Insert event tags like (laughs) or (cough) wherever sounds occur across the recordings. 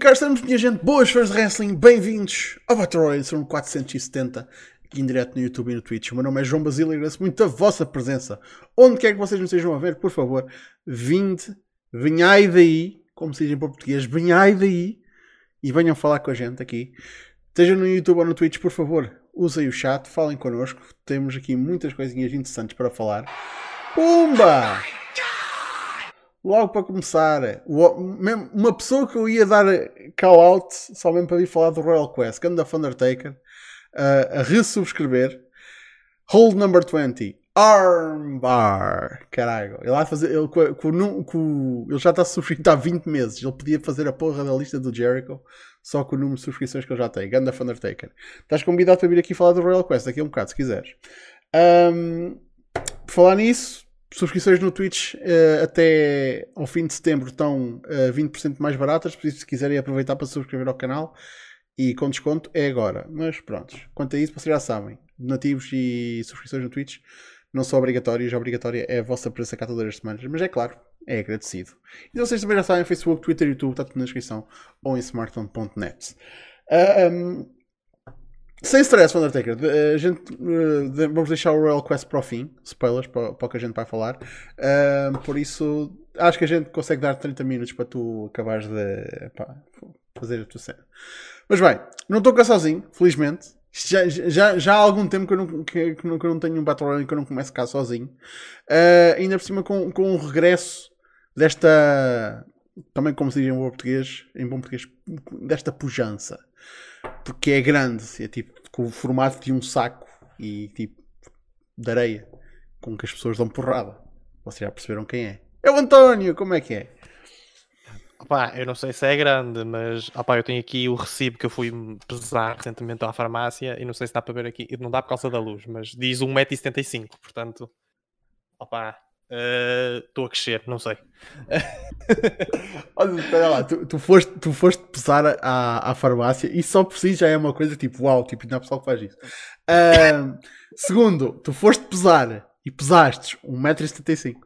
cá estamos, minha gente, boas fãs de wrestling, bem-vindos ao Battle Royale, são 470, aqui em direto no YouTube e no Twitch. O meu nome é João Basílio e agradeço muito a vossa presença. Onde quer que vocês me estejam a ver, por favor, vinde, venhai daí, como se diz em português, venhai daí e venham falar com a gente aqui. Esteja no YouTube ou no Twitch, por favor, usem o chat, falem connosco, temos aqui muitas coisinhas interessantes para falar. Pumba! Logo para começar, uma pessoa que eu ia dar call out só mesmo para vir falar do Royal Quest, Ganda Undertaker, uh, a resubscrever. Hold number 20. Armbar. Caralho. Ele, vai fazer, ele, com, com, com, ele já está subscrito há 20 meses. Ele podia fazer a porra da lista do Jericho só com o número de subscrições que ele já tem. Ganda Undertaker. Estás convidado para vir aqui falar do Royal Quest daqui a um bocado, se quiseres. Um, por falar nisso, subscrições no Twitch uh, até ao fim de setembro estão uh, eh, 20% mais baratas, por isso se quiserem aproveitar para subscrever ao canal e com desconto é agora. Mas pronto, quanto a isso vocês já sabem, donativos e subscrições no Twitch não são obrigatórios, a obrigatória é a vossa presença cá todas as semanas, mas é claro, é agradecido. E vocês também já sabem, Facebook, Twitter, YouTube, está tudo na descrição ou em smartphone.net. Uh, um, sem stress, Undertaker. A gente, uh, vamos deixar o Royal Quest para o fim. Spoilers para, para o que a gente vai falar. Uh, por isso, acho que a gente consegue dar 30 minutos para tu acabares de pá, fazer a tua cena. Mas bem, não estou cá sozinho, felizmente. Já, já, já há algum tempo que eu não, que, que não, tenho um Battle Royale que eu não começo cá sozinho. Uh, ainda por cima com, com um regresso desta. Também como se diz em bom português, em bom português, desta pujança porque é grande, é tipo com o formato de um saco e tipo de areia com que as pessoas dão porrada. Vocês já perceberam quem é? É o António, como é que é? Opa, eu não sei se é grande, mas opa, eu tenho aqui o recibo que eu fui pesar recentemente à farmácia e não sei se dá para ver aqui, não dá por causa da luz, mas diz 1,75m, portanto, opa, Estou uh, a crescer, não sei. (laughs) Olha, espera lá, tu, tu, foste, tu foste pesar à, à farmácia e só por si já é uma coisa tipo, uau, tipo, não há pessoal que faz isso. Uh, (laughs) segundo, tu foste pesar e pesaste 1,75m.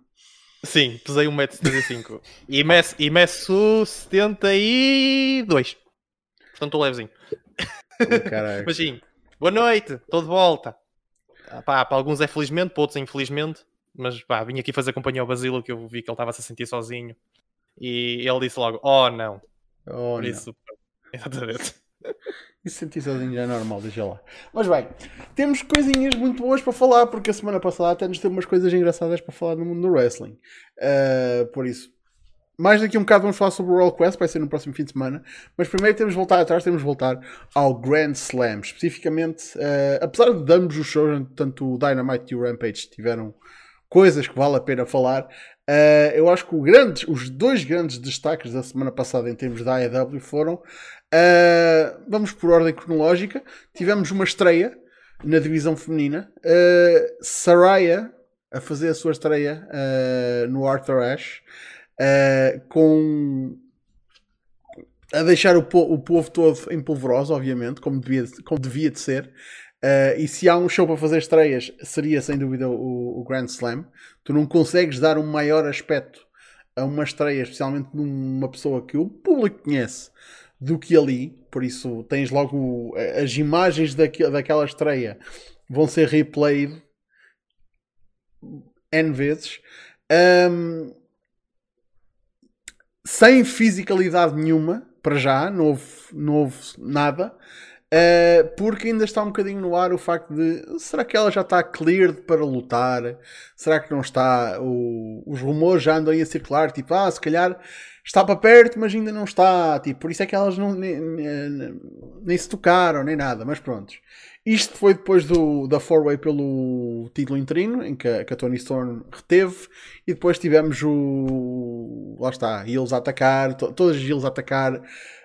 Sim, pesei 1,75m. e, meço, e meço 72. Portanto, estou levezinho. Oh, (laughs) Mas sim, boa noite, estou de volta. Ah, pá, para alguns é felizmente, para outros é infelizmente. Mas pá, vim aqui fazer companhia ao Basílio que eu vi que ele estava a se sentir sozinho. E ele disse logo: Oh, não. Oh, Por não. isso, (laughs) exatamente. Isso sentir sozinho já é normal, deixa lá. Mas bem, temos coisinhas muito boas para falar, porque a semana passada até nos teve umas coisas engraçadas para falar no mundo do wrestling. Uh, por isso, mais daqui a um bocado vamos falar sobre o Royal Quest, vai ser no próximo fim de semana. Mas primeiro temos de voltar atrás, temos de voltar ao Grand Slam. Especificamente, uh, apesar de ambos os shows, tanto o Dynamite e o Rampage, tiveram coisas que vale a pena falar. Uh, eu acho que grande, os dois grandes destaques da semana passada em termos da AEW foram, uh, vamos por ordem cronológica, tivemos uma estreia na divisão feminina, uh, Saraya a fazer a sua estreia no Arthur Ashe, com a deixar o, po o povo todo em polvorosa, obviamente, como devia, como devia de ser. Uh, e se há um show para fazer estreias, seria sem dúvida o, o, Grand Slam. Tu não consegues dar um maior aspecto a uma estreia, especialmente numa pessoa que o público conhece, do que ali. Por isso, tens logo as imagens daquela, daquela estreia vão ser replayed N vezes. Um, sem fisicalidade nenhuma, para já, não houve, não houve nada. Uh, porque ainda está um bocadinho no ar o facto de será que ela já está cleared para lutar? Será que não está? O, os rumores já andam aí a circular, tipo, ah, se calhar está para perto, mas ainda não está. Tipo, por isso é que elas não, nem, nem, nem se tocaram, nem nada, mas pronto. Isto foi depois do, da four-way pelo título interino, em que a, que a Tony Storm reteve, e depois tivemos o. Lá está, eles a atacar, to, todas as eles a atacar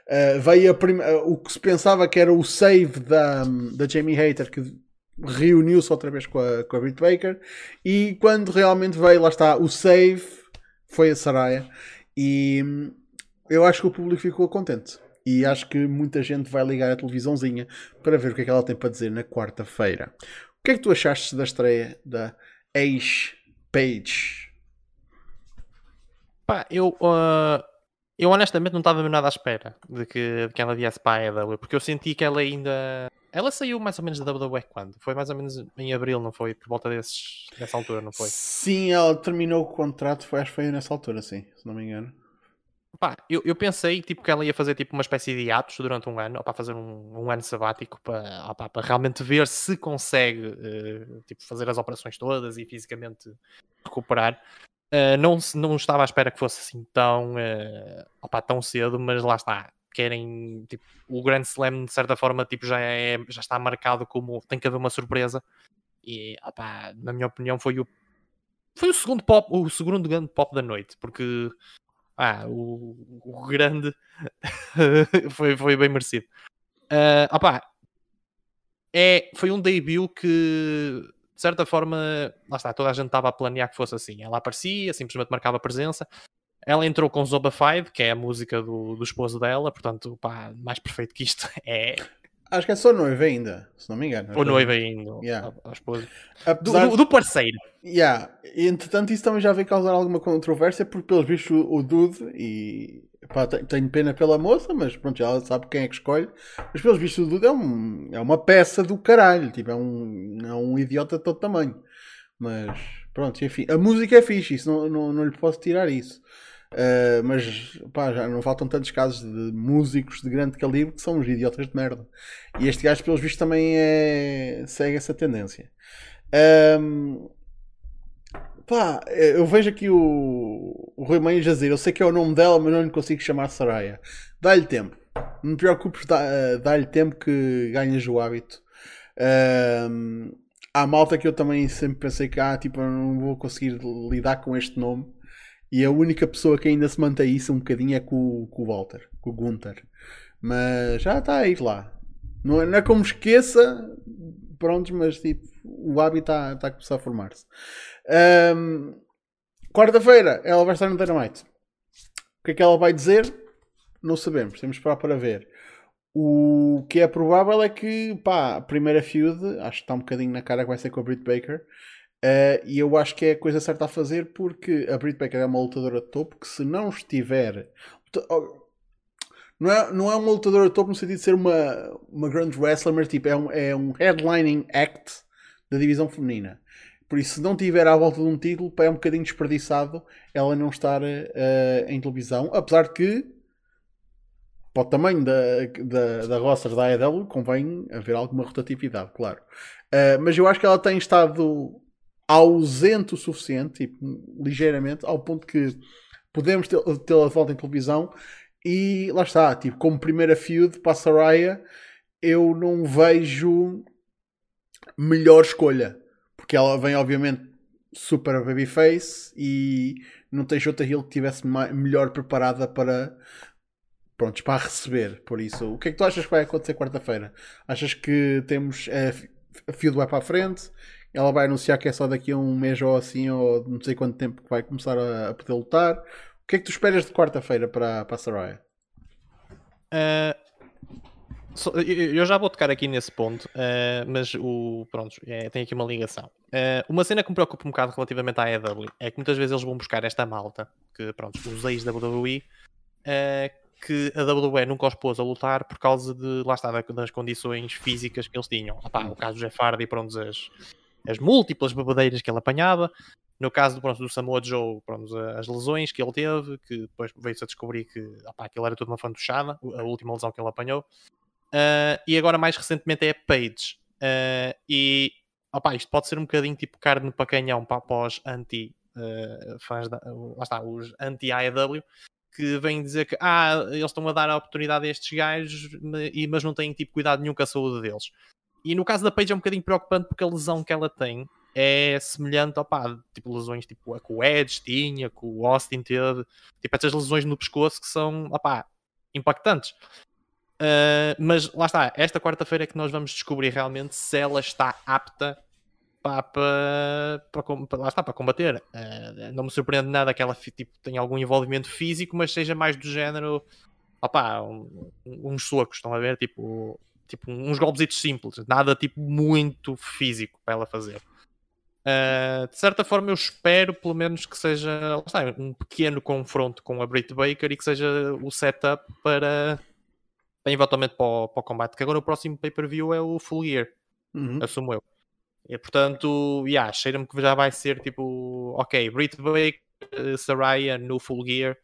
Uh, veio uh, o que se pensava que era o save da, da Jamie Hater, que reuniu-se outra vez com a, com a Britt Baker, e quando realmente veio, lá está, o save foi a Saraya, e hum, eu acho que o público ficou contente. E acho que muita gente vai ligar a televisãozinha para ver o que é que ela tem para dizer na quarta-feira. O que é que tu achaste da estreia da Ace Page? Pá, eu uh, Eu honestamente não estava nada à espera de que, de que ela viesse para a EW, porque eu senti que ela ainda. Ela saiu mais ou menos da WWE quando? Foi mais ou menos em abril, não foi? Por volta desses, dessa altura, não foi? Sim, ela terminou o contrato, foi, acho que foi nessa altura, sim, se não me engano. Pá, eu, eu pensei tipo, que ela ia fazer tipo, uma espécie de atos durante um ano, ou para fazer um, um ano sabático para, para realmente ver se consegue uh, tipo, fazer as operações todas e fisicamente recuperar. Uh, não, não estava à espera que fosse assim tão, uh, opa, tão cedo, mas lá está. Querem tipo, o Grand Slam de certa forma tipo, já, é, já está marcado como tem que haver uma surpresa. E opa, na minha opinião foi o foi o segundo pop, o segundo grande pop da noite, porque ah, o, o grande (laughs) foi, foi bem merecido. Uh, opá, é, foi um debut que de certa forma, lá está, toda a gente estava a planear que fosse assim. Ela aparecia, simplesmente marcava presença. Ela entrou com Zoba Five, que é a música do, do esposo dela, portanto, pá, mais perfeito que isto (laughs) é. Acho que é só noiva ainda, se não me engano. Ou noiva ainda, yeah. a, a esposa. Do, do, parceiro. Yeah. Entretanto, isso também já veio causar alguma controvérsia, porque pelos bichos o, o Dude, e pá, tenho pena pela moça, mas pronto, ela sabe quem é que escolhe. Mas pelos bichos o Dude é, um, é uma peça do caralho, tipo, é um, é um idiota de todo tamanho. Mas pronto, enfim, a música é fixe, isso não, não, não lhe posso tirar isso. Uh, mas pá, já não faltam tantos casos de músicos de grande calibre que são uns idiotas de merda. E este gajo, pelos vistos, também é... segue essa tendência. Um, pá, eu vejo aqui o, o Rui Mãe dizer, eu sei que é o nome dela, mas não lhe consigo chamar Saraya. Dá-lhe tempo. Não me preocupes, dá-lhe tempo que ganhas o hábito. Um, há malta que eu também sempre pensei que ah, tipo, não vou conseguir lidar com este nome. E a única pessoa que ainda se mantém isso um bocadinho é com, com o Walter, com o Gunther. Mas já está a ir lá. Não é, não é como esqueça, prontos, mas tipo, o hábito está, está a começar a formar-se. Um, Quarta-feira ela vai estar no Dynamite. O que é que ela vai dizer? Não sabemos, temos que esperar para ver. O que é provável é que, pá, a primeira feud, acho que está um bocadinho na cara que vai ser com a Britt Baker. Uh, e eu acho que é a coisa certa a fazer porque a Britt Baker é uma lutadora de topo que se não estiver não é, não é uma lutadora de topo no sentido de ser uma, uma grande wrestler, mas tipo, é um, é um headlining act da divisão feminina. Por isso, se não tiver à volta de um título, é um bocadinho desperdiçado ela não estar uh, em televisão. Apesar de que, para o tamanho da, da, da roster da AEW, convém haver alguma rotatividade, claro. Uh, mas eu acho que ela tem estado ausente o suficiente, tipo, ligeiramente, ao ponto que podemos tê-la de volta em televisão. E lá está, tipo, como primeira feud para a Saraya, eu não vejo melhor escolha, porque ela vem obviamente super babyface e não tens outra heel que estivesse melhor preparada para prontos, para receber, por isso, o que é que tu achas que vai acontecer quarta-feira? Achas que temos a, a feud vai para a frente ela vai anunciar que é só daqui a um mês ou assim, ou não sei quanto tempo que vai começar a, a poder lutar. O que é que tu esperas de quarta-feira para, para a Saraya? Uh, eu já vou tocar aqui nesse ponto, uh, mas o, pronto, é, tem aqui uma ligação. Uh, uma cena que me preocupa um bocado relativamente à EW é que muitas vezes eles vão buscar esta malta, que pronto, os ex-WWE, que a WWE nunca os pôs a lutar por causa de, lá está, das condições físicas que eles tinham. O caso do Jeff Hardy, pronto, as, as múltiplas babadeiras que ele apanhava. No caso pronto, do Samoa Joe, pronto, as lesões que ele teve, que depois veio-se a descobrir que opa, aquilo era tudo uma fantochada, a última lesão que ele apanhou. Uh, e agora, mais recentemente, é Page. Uh, e opa, isto pode ser um bocadinho tipo carne para canhão para, os anti-fãs, uh, da, lá está, os anti-AEW, que vêm dizer que ah, eles estão a dar a oportunidade a estes gajos, mas não têm tipo, cuidado nenhum com a saúde deles. E no caso da Paige é um bocadinho preocupante porque a lesão que ela tem é semelhante, opá, tipo lesões tipo a que o Edge tinha, que o Austin teve, tipo essas lesões no pescoço que são, opá, impactantes. Uh, mas lá está, esta quarta-feira é que nós vamos descobrir realmente se ela está apta para, para, para, lá está, para combater. Uh, não me surpreende nada que ela tipo, tenha algum envolvimento físico, mas seja mais do género opá, um, uns socos, estão a ver? Tipo, tipo uns golpes simples, nada tipo muito físico para ela fazer. Uh, de certa forma, eu espero pelo menos que seja está, um pequeno confronto com a Britt Baker e que seja o setup para, para eventualmente para o, para o combate. Que agora o próximo pay-per-view é o Full Gear, uhum. assumo eu. E portanto, yeah, cheira-me que já vai ser tipo, ok, Britt Baker, Saraya no Full Gear.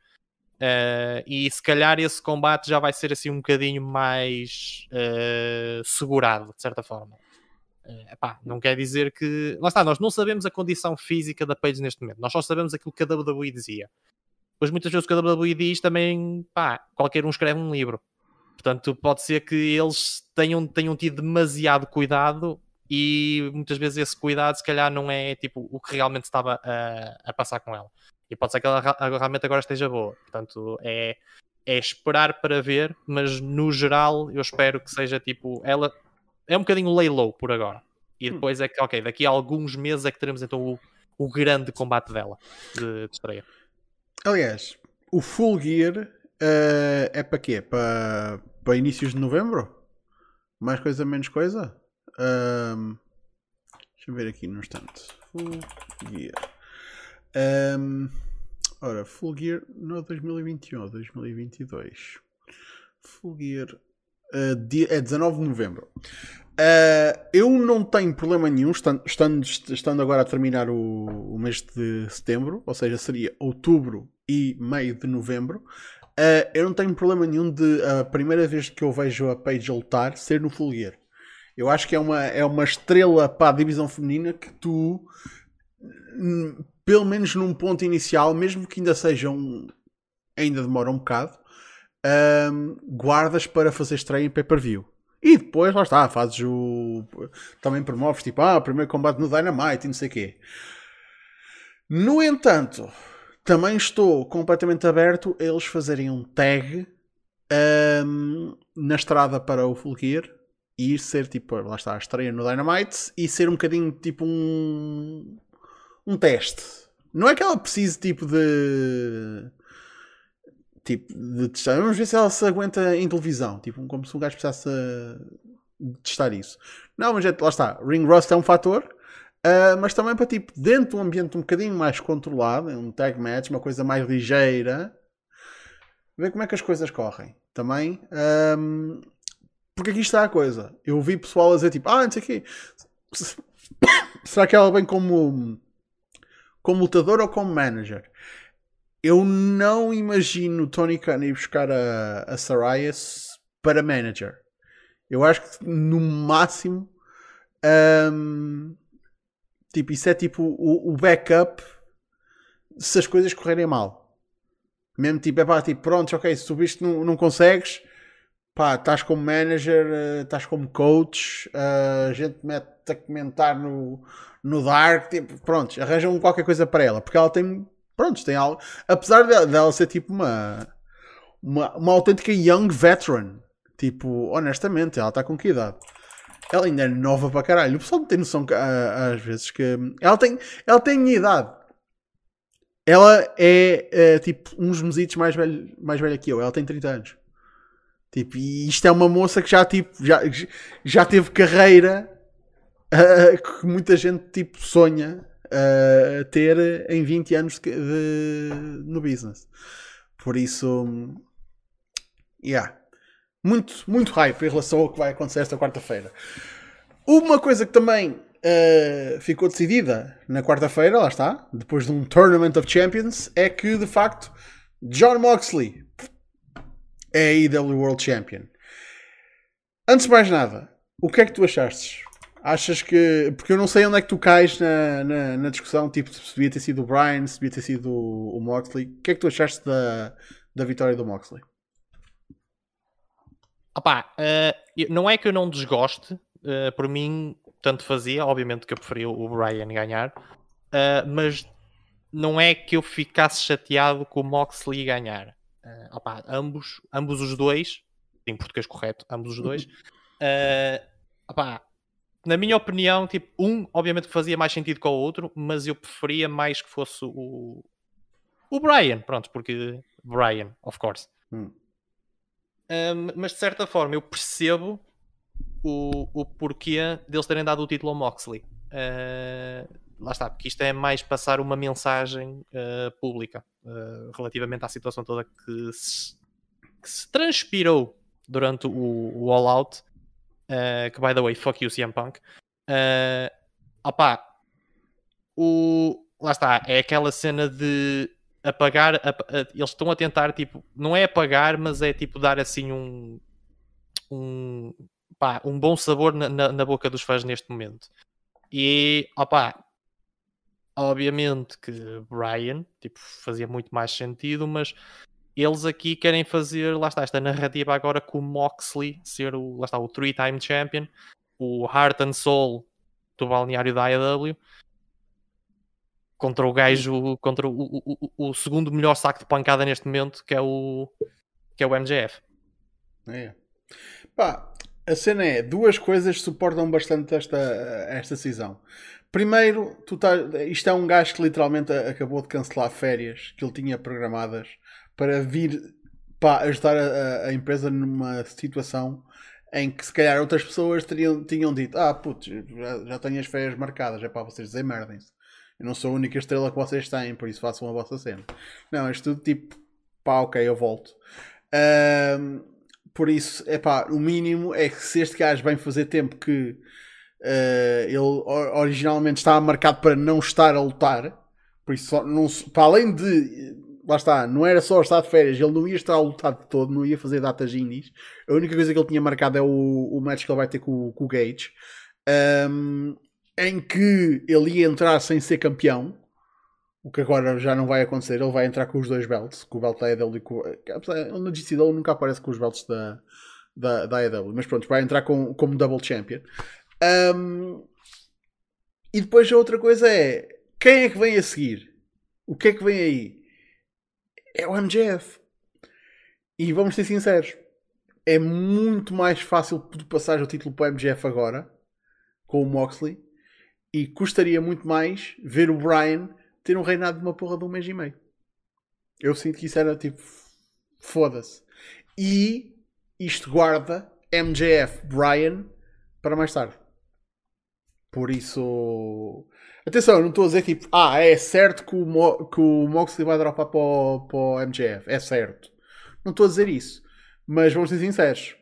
Uh, e se calhar esse combate já vai ser assim um bocadinho mais uh, segurado, de certa forma. Uh, epá, não quer dizer que. Lá está, nós não sabemos a condição física da Paige neste momento, nós só sabemos aquilo que a WWE dizia. Pois muitas vezes o que a WWE diz também, pá, qualquer um escreve um livro. Portanto, pode ser que eles tenham, tenham tido demasiado cuidado e muitas vezes esse cuidado, se calhar, não é tipo o que realmente estava a, a passar com ela. E pode ser que ela realmente agora esteja boa. Portanto, é, é esperar para ver, mas no geral eu espero que seja tipo. Ela é um bocadinho lay low por agora. E hum. depois é que, ok, daqui a alguns meses é que teremos então o, o grande combate dela de, de estreia. Aliás, o Full Gear uh, é para quê? Para, para inícios de novembro? Mais coisa, menos coisa? Um, deixa eu ver aqui no instante. Full Gear. Um, ora, Full Gear não é 2021, é 2022. Full Gear uh, dia, é 19 de novembro. Uh, eu não tenho problema nenhum, estando, estando, estando agora a terminar o, o, mês de setembro, ou seja, seria outubro e meio de novembro. Uh, eu não tenho problema nenhum de a primeira vez que eu vejo a Paige lutar ser no Full Gear. Eu acho que é uma, é uma estrela para a divisão feminina que tu pelo menos num ponto inicial, mesmo que ainda sejam. ainda demora um bocado, um, guardas para fazer estreia em pay-per-view. E depois, lá está, fazes o. Também promoves tipo, ah, primeiro combate no Dynamite e não sei o quê. No entanto, também estou completamente aberto a eles fazerem um tag um, na estrada para o Full Gear e ser tipo, lá está, a estreia no Dynamite e ser um bocadinho tipo um um teste. Não é que ela precise tipo de. Tipo, de testar. Vamos ver se ela se aguenta em televisão. Tipo, como se um gajo precisasse de testar isso. Não, mas é, lá está. Ring Rust é um fator. Uh, mas também para tipo, dentro de um ambiente um bocadinho mais controlado, um tag match, uma coisa mais ligeira, ver como é que as coisas correm. Também. Um, porque aqui está a coisa. Eu vi pessoal a dizer tipo, ah, não sei o quê. (coughs) Será que ela vem como como lutador ou como manager. Eu não imagino Tony Khan ir buscar a, a Saraya para manager. Eu acho que no máximo um, tipo, isso é tipo o, o, backup se as coisas correrem mal. Mesmo tipo, é pá, tipo, pronto, ok, se tu viste não, não consegues, pá, estás como manager, eh, estás como coach, uh, a gente mete a comentar no, no Dark, tipo, pronto, arranjam qualquer coisa para ela, porque ela tem, pronto, tem algo, apesar dela, ser tipo uma, uma, uma autêntica young veteran, tipo, honestamente, ela está com que idade? Ela ainda é nova para caralho. O pessoal não tem noção que, às vezes que ela tem, ela tem minha idade. Ela é, é tipo uns mesitos mais velha, mais velha que eu. Ela tem 30 anos. Tipo, e isto é uma moça que já, tipo, já, já teve carreira (laughs) que muita gente tipo, sonha uh, ter em 20 anos de, de, no business. Por isso, yeah. Muito, muito hype em relação ao que vai acontecer esta quarta-feira. Uma coisa que também uh, ficou decidida na quarta-feira, lá está, depois de um Tournament of Champions, é que de facto John Moxley é a EW World Champion. Antes de mais nada, o que é que tu achaste? Achas que. Porque eu não sei onde é que tu cais na, na, na, discussão, tipo, se devia ter sido o Brian, se devia ter sido o, o Moxley. O que é que tu achaste da, da vitória do Moxley? Opá, uh, não é que eu não desgoste, uh, por mim, tanto fazia, obviamente que eu preferia o Brian ganhar, uh, mas não é que eu ficasse chateado com o Moxley ganhar. Uh, opá, ambos, ambos os dois, em português correto, ambos os dois, uh, opá, na minha opinião, tipo, um obviamente fazia mais sentido com o outro, mas eu preferia mais que fosse o, o Brian, pronto, porque Brian, of course. Hum. Um, mas de certa forma eu percebo o, o porquê deles terem dado o título ao Moxley. Uh, lá está, porque isto é mais passar uma mensagem uh, pública uh, relativamente à situação toda que se, que se transpirou durante o, o All Out. Uh, que, by the way, fuck you, CM Punk. Uh, opá, o, lá está, é aquela cena de apagar. A, a, eles estão a tentar, tipo, não é apagar, mas é tipo dar assim um. um pá, um bom sabor na, na, na boca dos fãs neste momento. E, opá, obviamente que Brian tipo, fazia muito mais sentido, mas eles aqui querem fazer, lá está, esta narrativa agora com o Moxley ser o, lá está, o three-time champion, o Heart and Soul do balneário da AEW, contra o gajo, contra o, o, o, o, segundo melhor saco de pancada neste momento, que é o, que é o MJF. É. Pá, a cena é, duas coisas suportam bastante esta, esta decisão. Primeiro, tu tá, isto é um gajo que literalmente acabou de cancelar férias que ele tinha programadas para vir para ajudar a, a, empresa numa situação em que se calhar outras pessoas teriam, tinham dito: Ah, putz, já, já tenho as férias marcadas, é para vocês dizer merdem-se. Eu não sou a única estrela que vocês têm, por isso façam a vossa cena. Não, isto tudo tipo, pá, ok, eu volto. Um, por isso, é pá, o mínimo é que se este gajo vem fazer tempo que uh, ele originalmente estava marcado para não estar a lutar, por isso, não, para além de lá está, não era só estar de férias, ele não ia estar a lutar de todo, não ia fazer datas indies. A única coisa que ele tinha marcado é o, o match que ele vai ter com, com o Gage, um, em que ele ia entrar sem ser campeão, o que agora já não vai acontecer. Ele vai entrar com os dois belts, com o belt da AEW e com. Ele na nunca aparece com os belts da, da, da AEW, mas pronto, vai entrar com, como double champion. Um, e depois a outra coisa é quem é que vem a seguir? O que é que vem aí? É o MJF. E vamos ser sinceros, é muito mais fácil passar o título para o MJF agora, com o Moxley, e custaria muito mais ver o Brian ter um reinado de uma porra de um mês e meio. Eu sinto que isso era tipo, foda-se. E isto guarda MJF Brian para mais tarde. Por isso, Atenção, eu não estou a dizer tipo, ah, é certo que o, Mo que o Moxley vai dropar para o, para o MJF. É certo. Não estou a dizer isso. Mas vamos ser sinceros.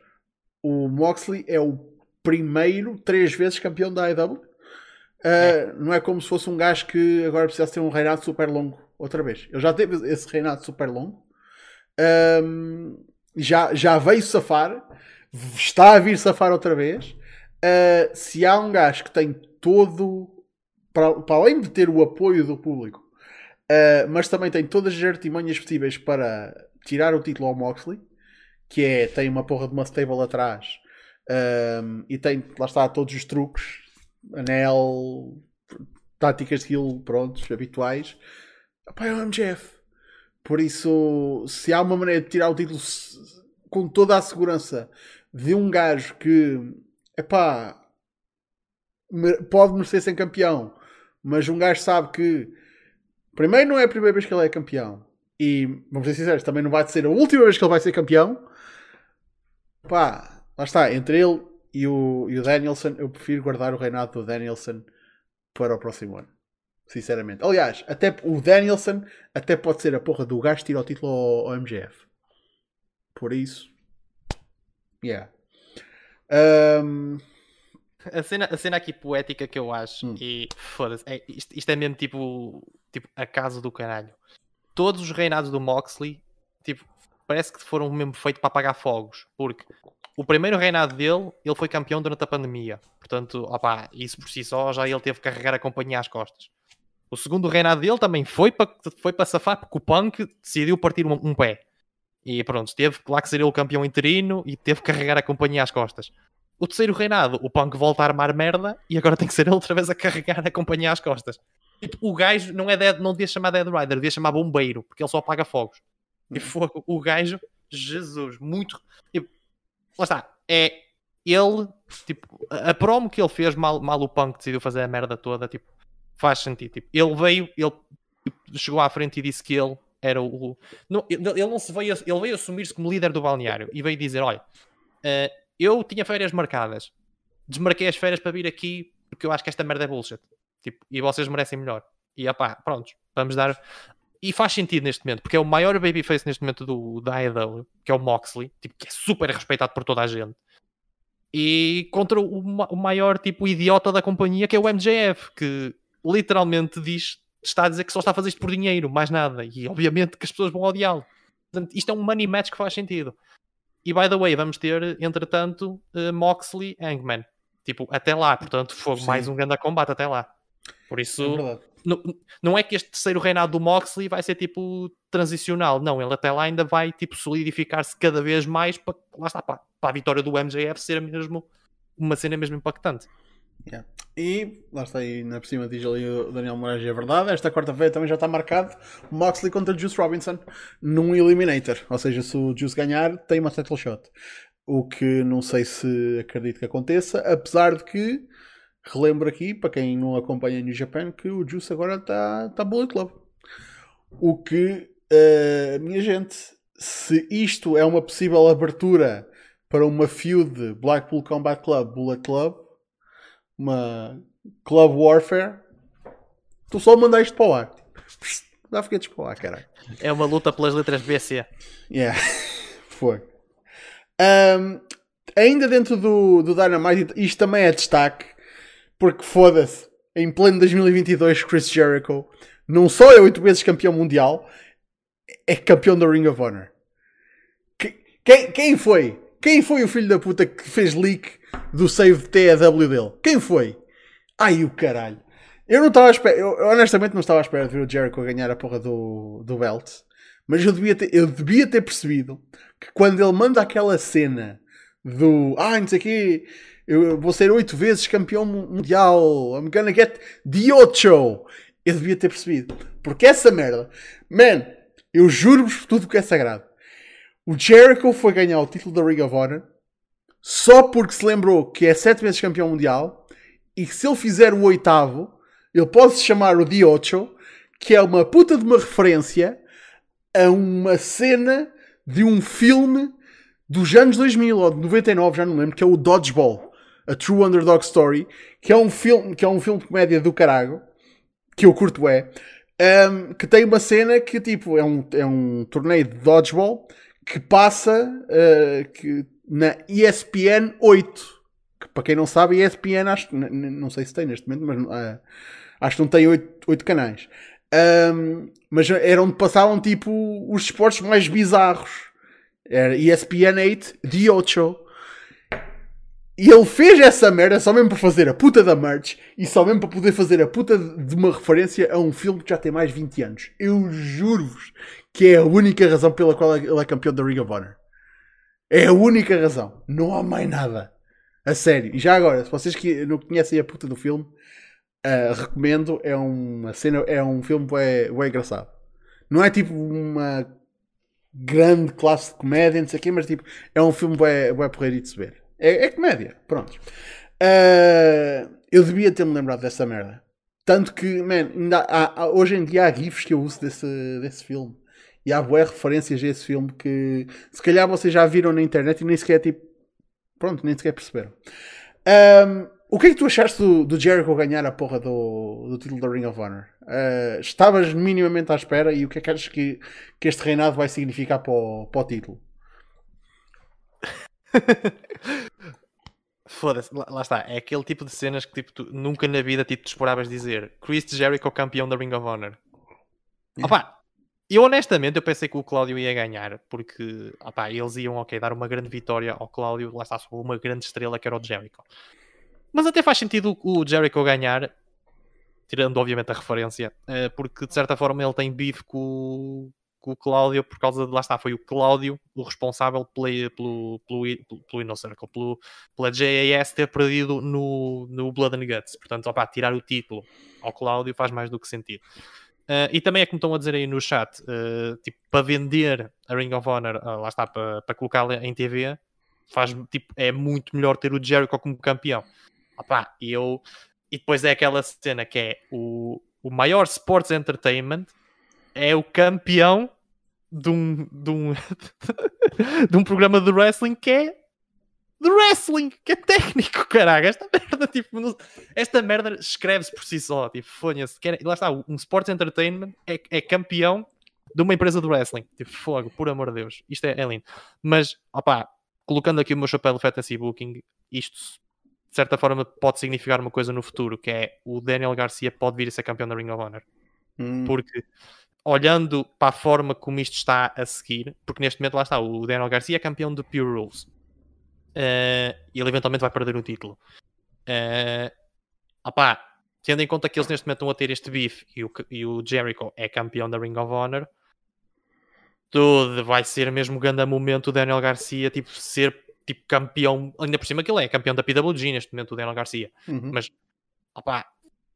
O Moxley é o primeiro três vezes campeão da AEW. Uh, é. Não é como se fosse um gajo que agora precisasse ter um reinado super longo outra vez. Ele já teve esse reinado super longo. Um, já, já veio safar. Está a vir safar outra vez. Uh, se há um gajo que tem todo para, para além de ter o apoio do público, uh, mas também tem todas as artimanhas possíveis para tirar o título ao Moxley, que é, tem uma porra de uma stable atrás um, ehm, e tem, lá está, todos os truques, anel, táticas de heal, prontos, habituais. Epá, é o MJF. Por isso, se há uma maneira de tirar o título com toda a segurança de um gajo que, epá, pode merecer ser campeão, mas um gajo sabe que primeiro não é a primeira vez que ele é campeão e vamos ser sinceros, também não vai ser a última vez que ele vai ser campeão. Pá, lá está, entre ele e o, e o Danielson, eu prefiro guardar o reinado do Danielson para o próximo ano. Sinceramente. Aliás, até o Danielson até pode ser a porra do gajo que tira o título ao, ao MGF. Por isso. Yeah. Um, a cena, a cena aqui poética que eu acho, hum. e foda-se, é, isto, isto, é mesmo tipo, tipo a casa do caralho. Todos os reinados do Moxley, tipo, parece que foram mesmo feitos para apagar fogos, porque o primeiro reinado dele, ele foi campeão durante a pandemia, portanto, opá, isso por si só já ele teve que carregar a companhia às costas. O segundo reinado dele também foi para foi para safar, porque o Punk decidiu partir um, um pé. E pronto, teve lá que ser ele o campeão interino e teve que carregar a companhia às costas. O terceiro reinado, o Punk volta a armar merda e agora tem que ser ele outra vez a carregar a companhia às costas. Tipo, o gajo não, é dead, não devia chamar Dead Rider, devia chamar Bombeiro, porque ele só apaga fogos. E uhum. fogo, o gajo, Jesus, muito. Tipo, lá está, é ele, tipo, a promo que ele fez, mal, mal o Punk decidiu fazer a merda toda, tipo, faz sentido. Tipo, ele veio, ele tipo, chegou à frente e disse que ele era o. Não, ele não se veio, ele veio assumir-se como líder do balneário e veio dizer: olha. Uh, eu tinha férias marcadas. Desmarquei as férias para vir aqui porque eu acho que esta merda é bullshit. Tipo, e vocês merecem melhor. E opá, pronto, vamos dar. E faz sentido neste momento, porque é o maior babyface neste momento do, da AEW, que é o Moxley, tipo, que é super respeitado por toda a gente. E contra o, o maior tipo idiota da companhia, que é o MJF, que literalmente diz, está a dizer que só está a fazer isto por dinheiro, mais nada. E obviamente que as pessoas vão odiá-lo. Portanto, isto é um money match que faz sentido. E by the way, vamos ter, entretanto, uh, Moxley Hangman. Tipo, até lá, portanto, foi Sim. mais um grande combate até lá. Por isso, é não, não é que este terceiro reinado do Moxley vai ser tipo transicional, não, ele até lá ainda vai tipo solidificar-se cada vez mais para, lá está, para, para a vitória do MJF ser mesmo uma cena mesmo impactante. Yeah. E lá está aí, na por cima diz ali o Daniel Moraes, é verdade. Esta quarta-feira também já está marcado Moxley contra Juice Robinson num Eliminator. Ou seja, se o Juice ganhar, tem uma title shot. O que não sei se acredito que aconteça, apesar de que relembro aqui, para quem não acompanha New Japan, que o Juice agora está tá Bullet Club. O que, uh, minha gente, se isto é uma possível abertura para uma feud Blackpool Combat Club Bullet Club, uma Club Warfare, tu só mandar isto para o ar. Dá foguetes para o ar, caralho. É uma luta pelas letras BC. Yeah, (laughs) foi. Um, ainda dentro do, do Dynamite, isto também é destaque, porque foda-se, em pleno 2022, Chris Jericho não só é oito vezes campeão mundial, é campeão da Ring of Honor. Quem, quem foi? Quem foi o filho da puta que fez leak do save TAW dele? Quem foi? Ai o caralho. Eu não estava à espera, eu, honestamente não estava à espera de ver o Jericho ganhar a porra do, do belt, mas eu devia, ter, eu devia ter percebido que quando ele manda aquela cena do ah, não sei o quê, eu vou ser oito vezes campeão mundial, I'm gonna get the ocho. Eu devia ter percebido, porque essa merda, man, eu juro-vos por tudo que é sagrado. O Jericho foi ganhar o título da Ring of Honor só porque se lembrou que é sete vezes campeão mundial e que se ele fizer o oitavo, ele pode se chamar o Diocho, que é uma puta de uma referência a uma cena de um filme dos anos 2000 ou de 99, já não lembro, que é o Dodgeball, a True Underdog Story, que é um filme, que é um filme de comédia do carago, que eu curto é, um, que tem uma cena que tipo é um, é um torneio de dodgeball que passa uh, que, na ESPN 8. Que, para quem não sabe, ESPN acho, não sei se tem neste momento, mas uh, acho que não tem 8, 8 canais. Um, mas era onde passavam tipo os esportes mais bizarros. Era ESPN 8, The 8. E ele fez essa merda só mesmo para fazer a puta da merch e só mesmo para poder fazer a puta de uma referência a um filme que já tem mais de 20 anos. Eu juro-vos que é a única razão pela qual ele é campeão da Ring of Honor. É a única razão. Não há mais nada. A sério. E já agora, se vocês que não conhecem a puta do filme, uh, recomendo. É uma cena, é um filme bem, bem engraçado. Não é tipo uma grande classe de comédia, não sei o quê, mas tipo, é um filme bem, bem porreiro de se ver. É, é comédia, pronto. Uh, eu devia ter-me lembrado dessa merda. Tanto que, man, há, há, hoje em dia há gifs que eu uso desse, desse filme. E há boas referências a esse filme que se calhar vocês já viram na internet e nem sequer tipo. Pronto, nem sequer perceberam. Um, o que é que tu achaste do, do Jericho ganhar a porra do, do título da Ring of Honor? Uh, estavas minimamente à espera e o que é que achas que, que este reinado vai significar para o, para o título? (laughs) Foda-se, lá, lá, está. É aquele tipo de cenas que tipo, tu, nunca na vida tipo, te esperavas dizer. Chris Jericho campeão da Ring of Honor. Yeah. Opa, eu honestamente eu pensei que o Cláudio ia ganhar, porque opa, eles iam okay, dar uma grande vitória ao Cláudio, lá está só uma grande estrela que era o Jericho. Mas até faz sentido o Jericho ganhar, tirando obviamente a referência, eh, porque de certa forma ele tem bife com, com o Cláudio por causa de lá está, foi o Cláudio o responsável pelo, pelo, pelo, Inner Circle, pelo, pela JAS ter perdido no, no Blood and Guts. Portanto, opa, tirar o título ao Cláudio faz mais do que sentido. Uh, e também é como estão a dizer aí no chat, uh, tipo, para vender a Ring of Honor, uh, lá está, para, para colocá-la em TV, faz, tipo, é muito melhor ter o Jericho como campeão. Opa, e eu... E depois é aquela cena que é o, o maior sports entertainment é o campeão de um, de um, (laughs) de um programa de wrestling que é de wrestling, que é técnico, caralho. Esta merda, tipo, não... esta merda escreve-se por si só, tipo, fonha-se. Lá está, um Sports Entertainment é, é, campeão de uma empresa de wrestling. Tipo, fogo, por amor de Deus. Isto é, é lindo. Mas, opá, colocando aqui o meu chapéu de fantasy booking, isto de certa forma pode significar uma coisa no futuro, que é o Daniel Garcia pode vir a ser campeão da Ring of Honor. Hum. Porque olhando para a forma como isto está a seguir, porque neste momento lá está, o Daniel Garcia é campeão de Pure Rules. Uh, e ele eventualmente vai perder o título. Uh, opá, tendo em conta que eles neste momento estão a ter este beef e o, e o Jericho é campeão da Ring of Honor, tudo vai ser mesmo grande momento o Daniel Garcia tipo, ser tipo campeão, ainda por cima que ele é campeão da PWG neste momento, o Daniel Garcia. Uhum. Mas opá,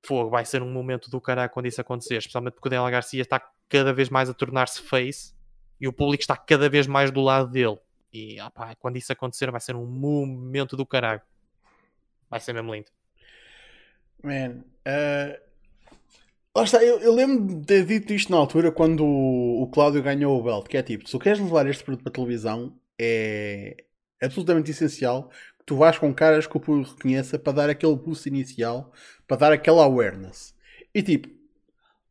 fogo, vai ser um momento do caralho quando isso acontecer, especialmente porque o Daniel Garcia está cada vez mais a tornar-se face e o público está cada vez mais do lado dele. E opa, quando isso acontecer, vai ser um momento do caralho. Vai ser mesmo lindo. Man, uh... Lá está, eu, eu, lembro de ter dito isto na altura quando o, o Cláudio ganhou o belt, que é tipo, se tu queres levar este produto para televisão, é absolutamente essencial que tu vás com caras que o público reconheça para dar aquele boost inicial, para dar aquela awareness. E tipo,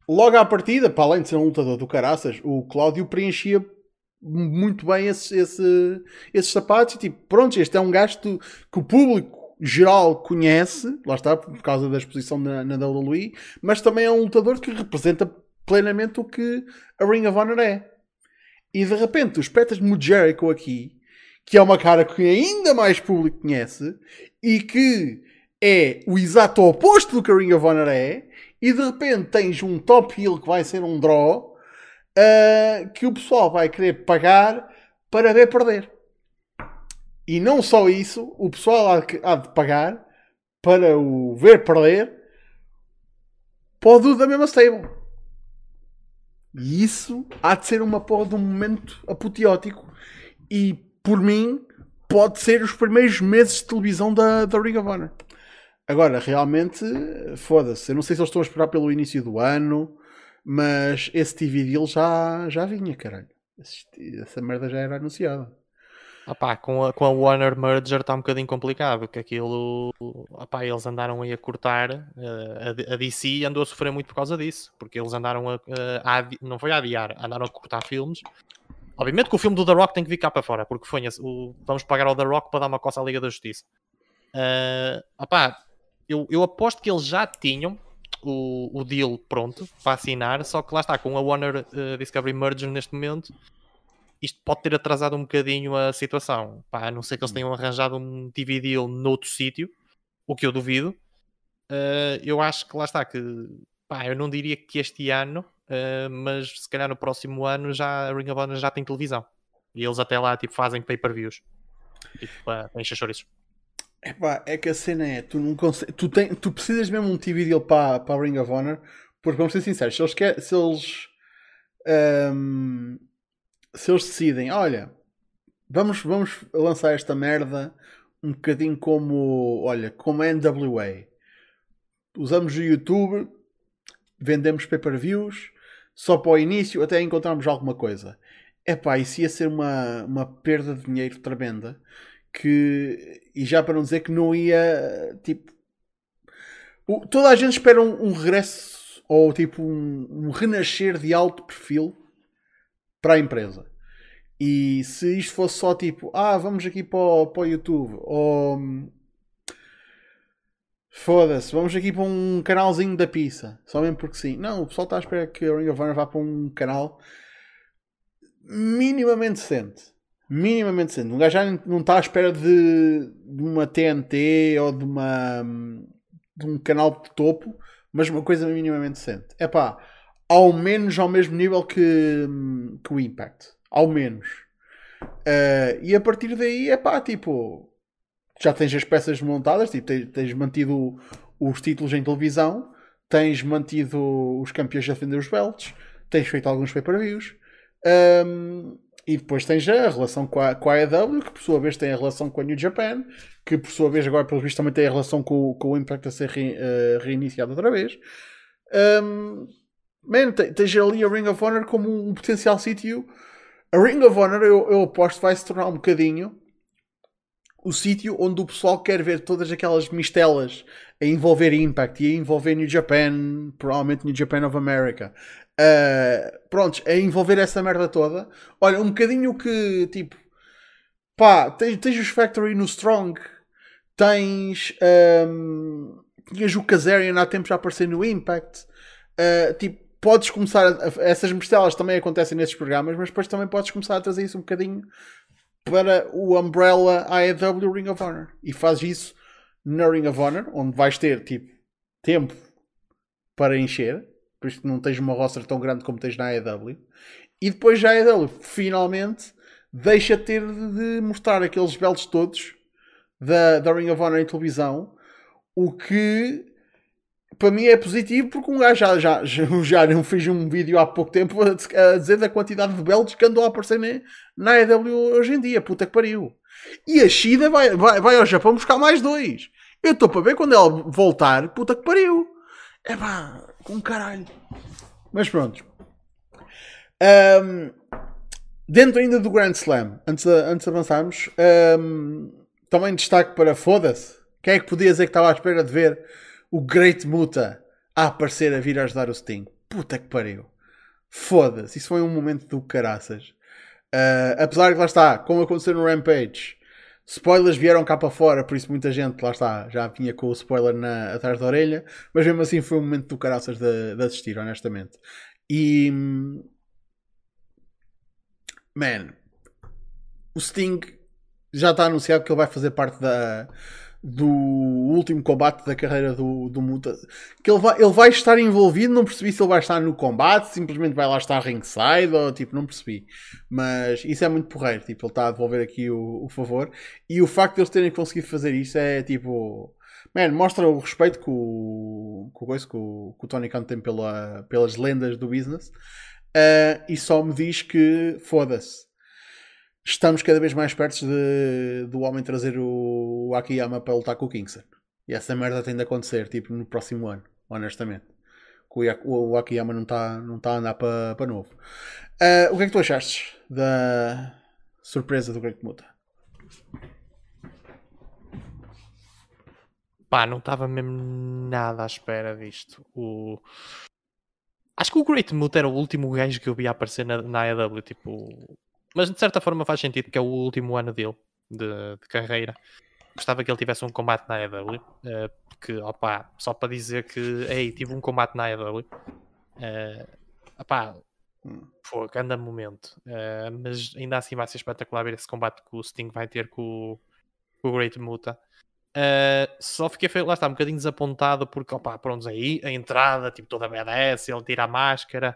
logo à partida, para além de ser um lutador do caraças, o Cláudio preenchia muito bem esses, esse, esses sapatos e tipo, pronto, este é um gasto que o público geral conhece, lá está, por causa da exposição na, na WWE, mas também é um lutador que representa plenamente o que a Ring of Honor é. E de repente, os petas de Jericho aqui, que é uma cara que ainda mais público conhece e que é o exato oposto do que a Ring of Honor é, e de repente tens um top heel que vai ser um draw uh, que o pessoal vai querer pagar para ver perder. E não só isso, o pessoal há de, pagar para o ver perder pode da mesma stable. E isso há de ser uma porra de um momento apoteótico. E por mim, pode ser os primeiros meses de televisão da, da Ring of Honor. Agora, realmente, foda-se. Eu não sei se eles estão a esperar pelo início do ano, mas esse TV deal já, já vinha, caralho. Essa merda já era anunciada. Opá, com, a, com a Warner Merger está um bocadinho complicado, que aquilo, opá, eles andaram aí a cortar, uh, a, a, DC andou a sofrer muito por causa disso, porque eles andaram a, a, a, não foi a adiar, andaram a cortar filmes. Obviamente que o filme do The Rock tem que vir cá para fora, porque foi o, vamos pagar ao The Rock para dar uma coça à Liga da Justiça. Uh, opá, eu, eu aposto que eles já tinham o, o deal pronto para assinar, só que lá está, com a Warner uh, Discovery Merger neste momento, isto pode ter atrasado um bocadinho a situação. Pá, a não ser que eles tenham arranjado um TV deal noutro sítio, o que eu duvido. Uh, eu acho que lá está, que pá, eu não diria que este ano, uh, mas se calhar no próximo ano já a Ring of Honor já tem televisão. E eles até lá tipo, fazem pay-per-views. Tipo, para encher chouriços. Epá, é que a cena é, tu não consegues, tu, tem, tu precisas mesmo um TV deal para, para a Ring of Honor, porque vamos ser sinceros, se eles, quer, se eles um, se eles decidem, olha, vamos, vamos lançar esta merda um bocadinho como, olha, como a NWA. Usamos o YouTube, vendemos pay-per-views, só para o início, até encontrarmos alguma coisa. Epá, isso ia ser uma, uma perda de dinheiro tremenda que e já para não dizer que não ia tipo o, toda a gente espera um, um regresso ou tipo um, um, renascer de alto perfil para a empresa e se isto fosse só tipo ah vamos aqui para o, para o YouTube ou foda-se vamos aqui para um canalzinho da pizza só mesmo porque sim não o pessoal está à espera que a Ring of Honor vá para um canal minimamente decente minimamente sendo. Um gajo já não está à espera de, de, uma TNT ou de, uma, de um canal de topo, mas uma coisa minimamente decente. É pá, ao menos ao mesmo nível que, que o Impact. Ao menos. Uh, e a partir daí, é pá, tipo, já tens as peças montadas, tipo, tens, tens mantido os títulos em televisão, tens mantido os campeões a defender os belts, tens feito alguns pay-per-views. Um, e depois tens a relação com a, com a AEW, que por sua vez tem a relação com a New Japan, que por sua vez agora pelo visto também tem a relação com, com o Impact a ser re, uh, reiniciado outra vez. Um, man, tens ali a Ring of Honor como um, potencial sítio. A Ring of Honor eu, eu aposto vai se tornar um bocadinho o sítio onde o pessoal quer ver todas aquelas mistelas a envolver Impact e a envolver New Japan, provavelmente New Japan of America. Uh, prontos, a envolver essa merda toda. Olha, um bocadinho que tipo pá, tens, tens os Factory no Strong, tens um, tinhas o Kazarian há tempo já aparecer no Impact. Uh, tipo, podes começar a, a, essas mistelas também acontecem nesses programas, mas depois também podes começar a trazer isso um bocadinho para o Umbrella AEW Ring of Honor. E fazes isso na Ring of Honor, onde vais ter tipo tempo para encher, por isso não tens uma roster tão grande como tens na AEW, e depois já a AEW finalmente deixa ter de mostrar aqueles belts todos da, da Ring of Honor em televisão, o que para mim é positivo porque um gajo já, já, já, (laughs) já fez um vídeo há pouco tempo a, dizer da quantidade de belts que andou a aparecer na, na AEW hoje em dia. Puta que pariu. E a Shida vai, vai, vai ao Japão buscar mais dois. Eu estou para ver quando ela voltar. Puta que pariu. É pá, com caralho. Mas pronto. Um, dentro ainda do Grand Slam, antes de, antes de avançarmos, um, também destaque para foda-se. Quem é que podia dizer que estava à espera de ver o Great Muta a aparecer a vir ajudar o Sting. Puta que pariu. Foda-se, isso foi um momento do caraças. Uh, apesar que lá está, como aconteceu no Rampage, spoilers vieram cá para fora, por isso muita gente lá está, já vinha com o spoiler na, atrás da orelha, mas mesmo assim foi um momento do caraças de, de assistir, honestamente. E. Man, o Sting já está anunciado que ele vai fazer parte da do último combate da carreira do, do Muta. Que ele vai, ele vai estar envolvido, não percebi se ele vai estar no combate, simplesmente vai lá estar ringside, ou tipo, não percebi. Mas isso é muito porreiro, tipo, ele está a devolver aqui o, o favor. E o facto de eles terem conseguido fazer isso é tipo. Man, mostra o respeito que o, que o, que o, que o Tony Khan tem pela, pelas lendas do business. Uh, e só me diz que foda-se estamos cada vez mais perto de, do homem trazer o Akiyama para lutar com o Kingston. E essa merda tem de acontecer, tipo, no próximo ano, honestamente. O, o Akiyama não está não tá a andar para, para novo. Uh, o que é que tu achaste da surpresa do Great Muta? Pá, não estava mesmo nada à espera disto. O... Acho que o Great Muta era o último gajo que eu vi aparecer na, na AEW. Tipo, mas de certa forma faz sentido que é o último ano dele de, de carreira. Gostava que ele tivesse um combate na AEW, uh, eh, porque, opá, só para dizer que, ei, tive um combate na AEW, uh, opá, hum. foi grande momento. Uh, mas ainda assim vai ser espetacular ver esse combate que o Sting vai ter com, com o Great Muta. Uh, só fiquei, lá está, um bocadinho desapontado porque, opá, pronto, aí a entrada, tipo, toda BDS, ele tira a máscara,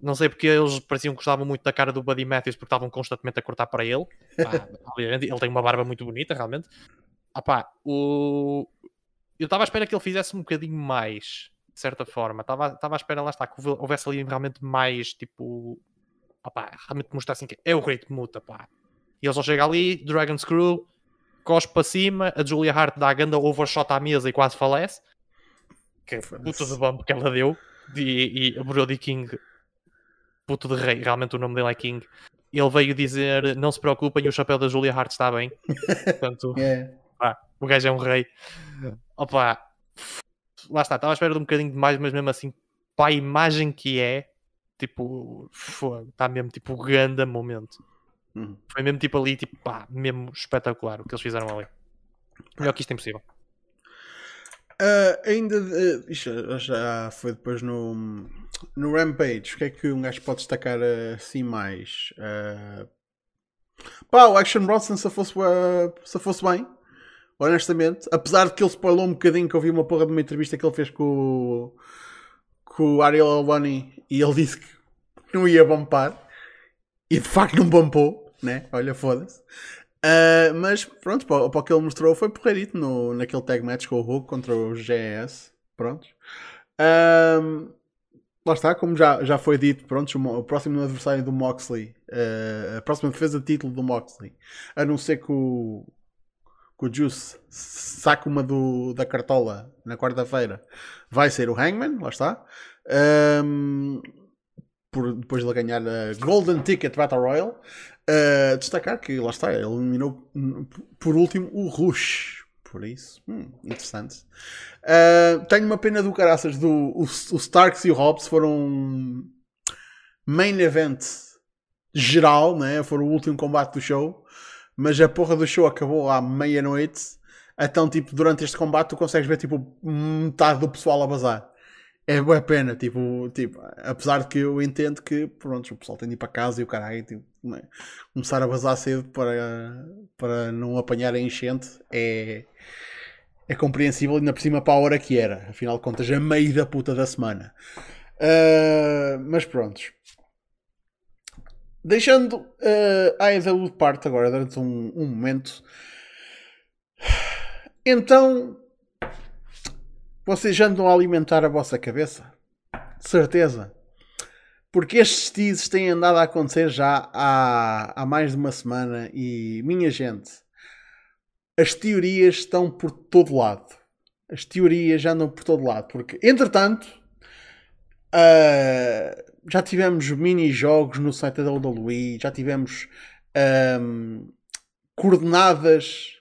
não sei porque eles pareciam que gostavam muito da cara do Buddy Matthews porque estavam constantemente a cortar para ele. Pá, (laughs) ele tem uma barba muito bonita, realmente. Ah, pá, o... Eu estava à espera que ele fizesse um bocadinho mais, de certa forma. Estava, estava à espera, lá está, que houvesse ali realmente mais, tipo... Ah, pá, realmente mostrassem que é o Great Muta, pá. E ele só chega ali, Dragon Screw, cospe para cima, a Julia Hart dá a ganda overshot à mesa e quase falece. Que é puta de bump que ela deu. E, e a Brody King puto de rei, realmente o nome dele é King. Ele veio dizer: Não se preocupem, o chapéu da Julia Hart está bem. Portanto, (laughs) yeah. pá, o gajo é um rei. Opa, lá está, estava à espera de um bocadinho de mais, mas mesmo assim, para a imagem que é, tipo, está mesmo tipo grande momento. Uhum. Foi mesmo tipo ali, tipo, pá, mesmo espetacular o que eles fizeram ali. Melhor que isto é impossível. Uh, ainda uh, isto já foi depois no, no Rampage. O que é que um gajo pode destacar assim mais? Uh, pá, o Action Bronson se fosse, uh, se fosse bem, honestamente. Apesar de que ele spoilou um bocadinho que eu vi uma porra de uma entrevista que ele fez com, com o Ariel Albani e ele disse que não ia bumpar e de facto não bumpou, né? Olha, foda-se. Uh, mas pronto, para, para o que ele mostrou foi porreirito no, naquele tag match com o Hulk contra o GS. Pronto. Uh, lá está, como já, já foi dito, pronto, o, o próximo adversário do Moxley, uh, a próxima defesa de título do Moxley, a não ser que o, que o Juice saque uma do, da cartola na quarta-feira, vai ser o Hangman, lá está. Um, por, depois de ele ganhar a Golden Ticket Battle Royale. Uh, destacar que, lá está, ele eliminou por último o Rush. Por isso, hum, interessante. Uh, tenho uma pena do caraças do os, Starks e o Hobbs foram main event geral, né? Foram o último combate do show, mas a porra do show acabou à meia-noite. Então, tipo, durante este combate tu consegues ver tipo metade do pessoal a bazar é boa pena, tipo, tipo, apesar de que eu entendo que pronto, o pessoal tem de ir para casa e o caralho, tipo, é? começar a vazar cedo para, para não apanhar a enchente é, é compreensível, ainda por cima para a hora que era, afinal de contas, a meio da puta da semana. Uh, mas pronto. Deixando uh, a AEW de parte agora durante um, um momento. Então, vocês andam a alimentar a vossa cabeça? Certeza. Porque estes teases têm andado a acontecer já há, há mais de uma semana e, minha gente, as teorias estão por todo lado. As teorias já andam por todo lado. Porque, entretanto, uh, já tivemos mini-jogos no site da WWE, já tivemos um, coordenadas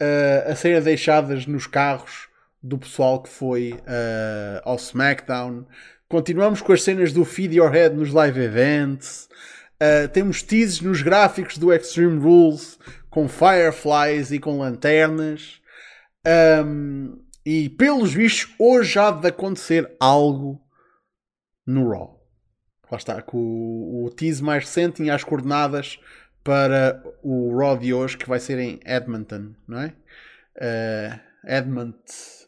uh, a serem deixadas nos carros do pessoal que foi uh, ao SmackDown. Continuamos com as cenas do Feed Your Head nos live events. Uh, temos teases nos gráficos do Extreme Rules com fireflies e com lanternas. Um, e pelos bichos, hoje já de acontecer algo no Raw. Lá está, com o, o tease mais recente tinha as coordenadas para o Raw de hoje, que vai ser em Edmonton, não é? Uh, Edmund.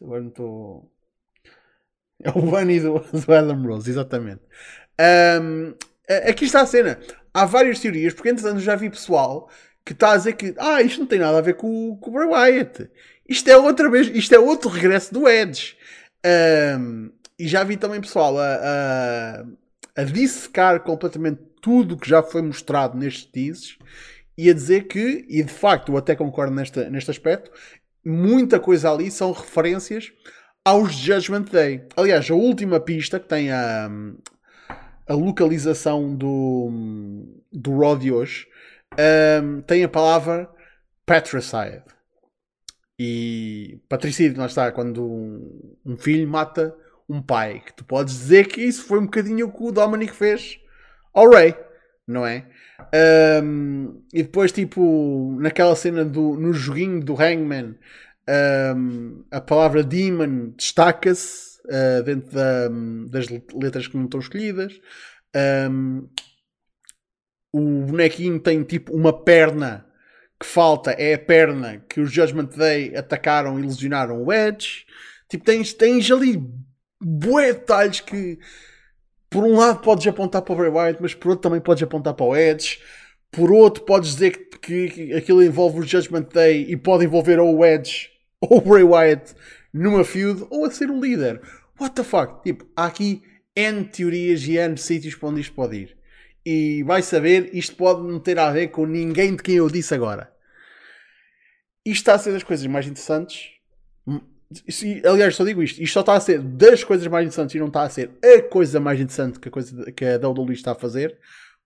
Agora não estou. É o Bunny do, do Adam Rose, exatamente. Um, aqui está a cena. Há várias teorias, porque entretanto já vi pessoal que está a dizer que ah, isto não tem nada a ver com, com o Bray Wyatt. Isto é outra vez, isto é outro regresso do Edge. Um, e já vi também pessoal a, a, a dissecar completamente tudo que já foi mostrado nestes teases e a dizer que, e de facto eu até concordo nesta, neste aspecto, muita coisa ali são referências aos Judgment Day. Aliás, a última pista que tem a, a localização do, do Raw de hoje um, tem a palavra patricide. E patricídio, lá está, quando um, um, filho mata um pai. Que tu podes dizer que isso foi um bocadinho o que o Dominic fez ao Ray, não é? Um, e depois, tipo, naquela cena do, no joguinho do Hangman, um, a palavra demon destaca-se uh, dentro da, das letras que não estão escolhidas. Um, o bonequinho tem tipo uma perna que falta, é a perna que os Judgment Day atacaram e lesionaram o Edge. Tipo, tens, tens ali bué detalhes que por um lado podes apontar para o Bray Wyatt, mas por outro também podes apontar para o Edge. Por outro, podes dizer que, que aquilo envolve o Judgment Day e pode envolver ou o Edge (laughs) ou o Bray Wyatt numa feud ou a ser o líder. What the fuck? Tipo, há aqui N teorias e N sítios para onde isto pode ir. E vai saber, isto pode não ter a ver com ninguém de quem eu disse agora. Isto está a ser das coisas mais interessantes aliás, só digo isto. Isto só está a ser das coisas mais interessantes e não está a ser a coisa mais interessante que a, coisa que a WWE está a fazer.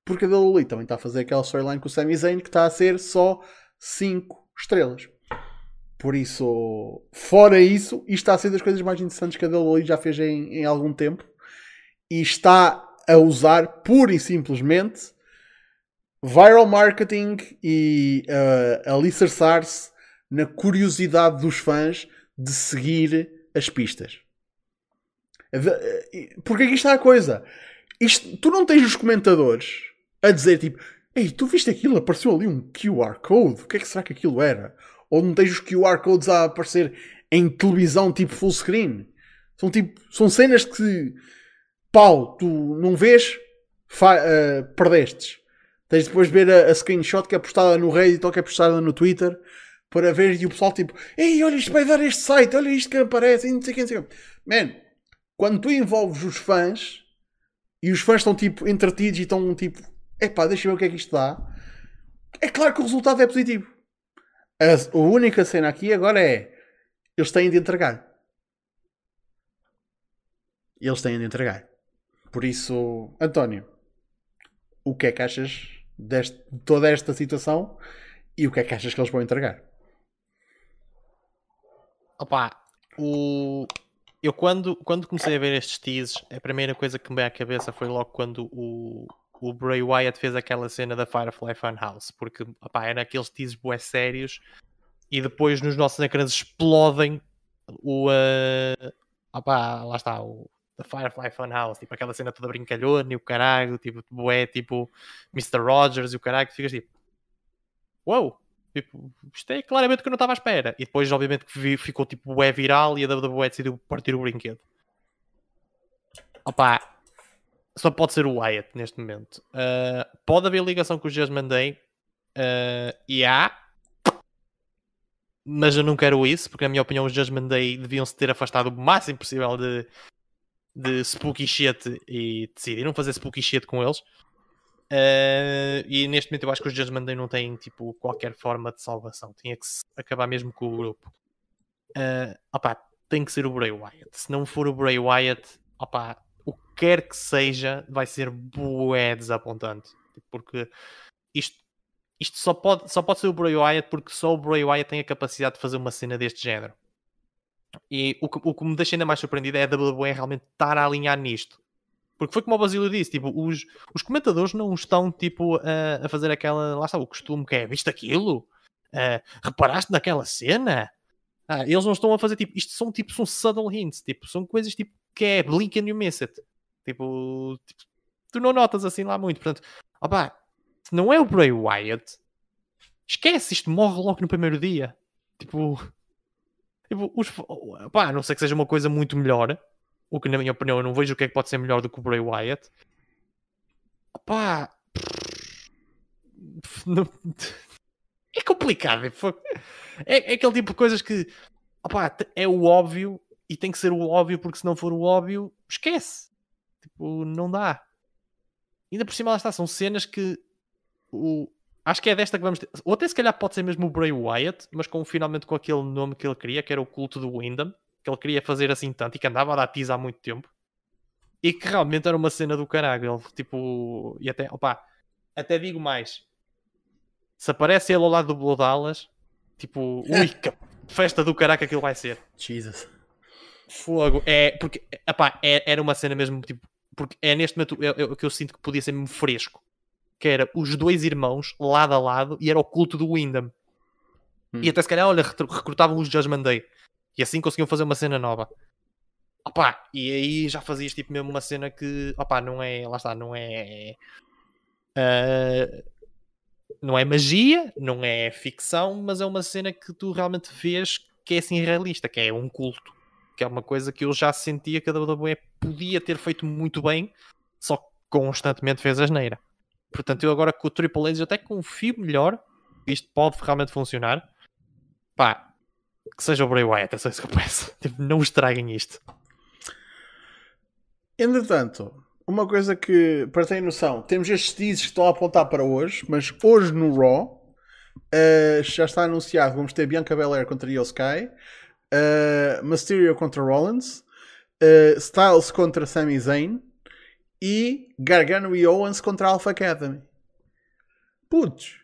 Porque a WWE também está a fazer aquela storyline com o Sami Zayn que está a ser só 5 estrelas. Por isso, fora isso, isto está a ser das coisas mais interessantes que a WWE já fez em, em algum tempo. E está a usar pura e simplesmente viral marketing e uh, alicerçar-se na curiosidade dos fãs de seguir as pistas. Porque aqui está a coisa. Isto, tu não tens os comentadores a dizer tipo: Ei, tu viste aquilo? Apareceu ali um QR Code. O que é que será que aquilo era? Ou não tens os QR Codes a aparecer em televisão tipo full screen? São tipo. São cenas que. Pau, tu não vês, uh, perdestes. Tens depois de ver a, a, screenshot que é postada no Reddit ou que é postada no Twitter para ver e o pessoal tipo, ei, olha isto vai dar este site, olha isto que aparece, e não sei o que, não sei o que. Man, quando tu envolves os fãs e os fãs estão tipo entretidos e estão tipo, epá, deixa eu ver o que é que isto dá, é claro que o resultado é positivo. A, a única cena aqui agora é eles têm de entregar. Eles têm de entregar. Por isso, António, o que é que achas deste, de toda esta situação e o que é que achas que eles vão entregar? Opa, o... eu quando, quando comecei a ver estes teases, a primeira coisa que me veio à cabeça foi logo quando o, o Bray Wyatt fez aquela cena da Firefly Funhouse, porque opa, era aqueles teases bué sérios e depois nos nossos ecrãs explodem o. Uh, opa, lá está, o da Firefly Funhouse, tipo aquela cena toda brincalhona e o caralho, tipo, bué, tipo Mr. Rogers e o caralho, que ficas tipo, uou, wow, tipo, isto é claramente o que eu não estava à espera. E depois, obviamente, que ficou tipo bué viral e a WWE decidiu partir o brinquedo. Opa, só pode ser o Wyatt neste momento. Uh, pode haver ligação com os Judgment Day. Uh, e há. Mas eu não quero isso, porque na minha opinião os Judgment Day deviam se ter afastado o máximo possível de, de spooky shit e decidiram fazer spooky shit com eles. Uh, e neste momento eu acho que os Judgment Day não têm tipo, qualquer forma de salvação. Tinha que acabar mesmo com o grupo. Uh, opa, tem que ser o Bray Wyatt. Se não for o Bray Wyatt, opa, o que quer que seja, vai ser bué desapontante. Porque isto, isto só, pode, só pode ser o Bray Wyatt porque só o Bray Wyatt tem a capacidade de fazer uma cena deste género. E o que, o que me deixa ainda mais surpreendido é a WWE realmente estar a alinhar nisto. Porque foi como o Basílio disse, tipo, os, os comentadores não estão tipo a, a fazer aquela, lá está, o costume que é, viste aquilo? Uh, reparaste naquela cena? Ah, eles não estão a fazer tipo, isto são tipo, são subtle hints, tipo, são coisas tipo que é blink and you miss it. Tipo, tipo tu não notas assim lá muito. Portanto, opá, se não é o Bray Wyatt, esquece, isto morre logo no primeiro dia. Tipo, tipo os, opá, não sei que seja uma coisa muito melhor, o que na minha opinião eu não vejo o que é que pode ser melhor do que o Bray Wyatt. Não, (laughs) é complicado. É, é, aquele tipo de coisas que opá, é o óbvio e tem que ser o óbvio, porque se não for o óbvio, esquece. Tipo, não dá. Ainda por cima lá está, são cenas que o... acho que é desta que vamos ter. Ou até se calhar pode ser mesmo o Bray Wyatt, mas com finalmente com aquele nome que ele queria, que era o culto do Wyndham, que ele queria fazer assim tanto e que andava a dar tease há muito tempo. E que realmente era uma cena do caralho. Ele, tipo, e até, opa, até digo mais. Se aparece ele ao lado do Blood Dallas, tipo, (laughs) ui, que festa do caralho que aquilo vai ser. Jesus. Fogo. É, porque, epá, é, era uma cena mesmo, tipo, porque é neste momento o que eu sinto que podia ser mesmo fresco. Que era os dois irmãos, lado a lado, e era o culto do Wyndham. Hum. E até se calhar, olha, recrutavam os Judgment Day. E assim conseguiam fazer uma cena nova. Opá, e aí já fazias tipo mesmo uma cena que, opá, não é, lá está, não é... Uh, não é magia, não é ficção, mas é uma cena que tu realmente vês que é assim realista, que é um culto que é uma coisa que eu já sentia que a WWE podia ter feito muito bem, só que constantemente fez asneira. Portanto, eu agora com o Triple H até confio melhor isto pode realmente funcionar. Pá, que seja o Bray Wyatt, é só isso que eu peço. (laughs) Tipo, não estraguem isto. Entretanto, uma coisa que, para terem noção, temos estes teases que estão a apontar para hoje, mas hoje no Raw uh, já está anunciado vamos ter Bianca Belair contra Io Sky, uh, Mysterio contra Rollins, uh, Styles contra Sami Zayn e Gargano e Owens contra Alpha Academy. Putz,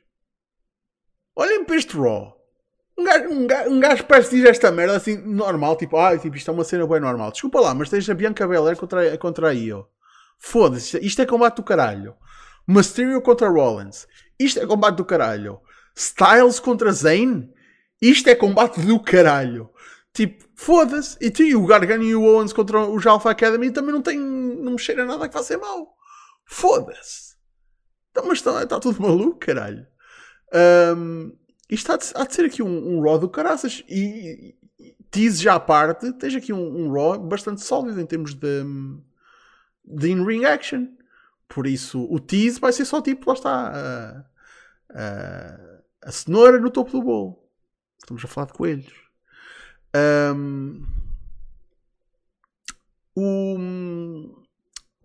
olhem para este Raw. Um gajo, um, gajo, um gajo parece dizer esta merda assim, normal, tipo, ah, tipo, isto é uma cena bem normal. Desculpa lá, mas tens a Bianca Belair contra, contra a Io. Foda-se, isto é combate do caralho. Mysterio contra Rollins. Isto é combate do caralho. Styles contra Zayn. Isto é combate do caralho. Tipo, foda-se. E tu, o Gargano e o Owens contra os Alpha Academy também não tem. Não me cheira nada que ser mau. Foda-se. Então, mas está, está tudo maluco, caralho. Um, isto há de, há de, ser aqui um, um Raw do caraças. E, e já à parte, tens aqui um, um Raw bastante sólido em termos de, de in-ring action. Por isso, o tease vai ser só tipo, lá está, a, a, a cenoura no topo do bolo. Estamos a falar de coelhos. Um, o,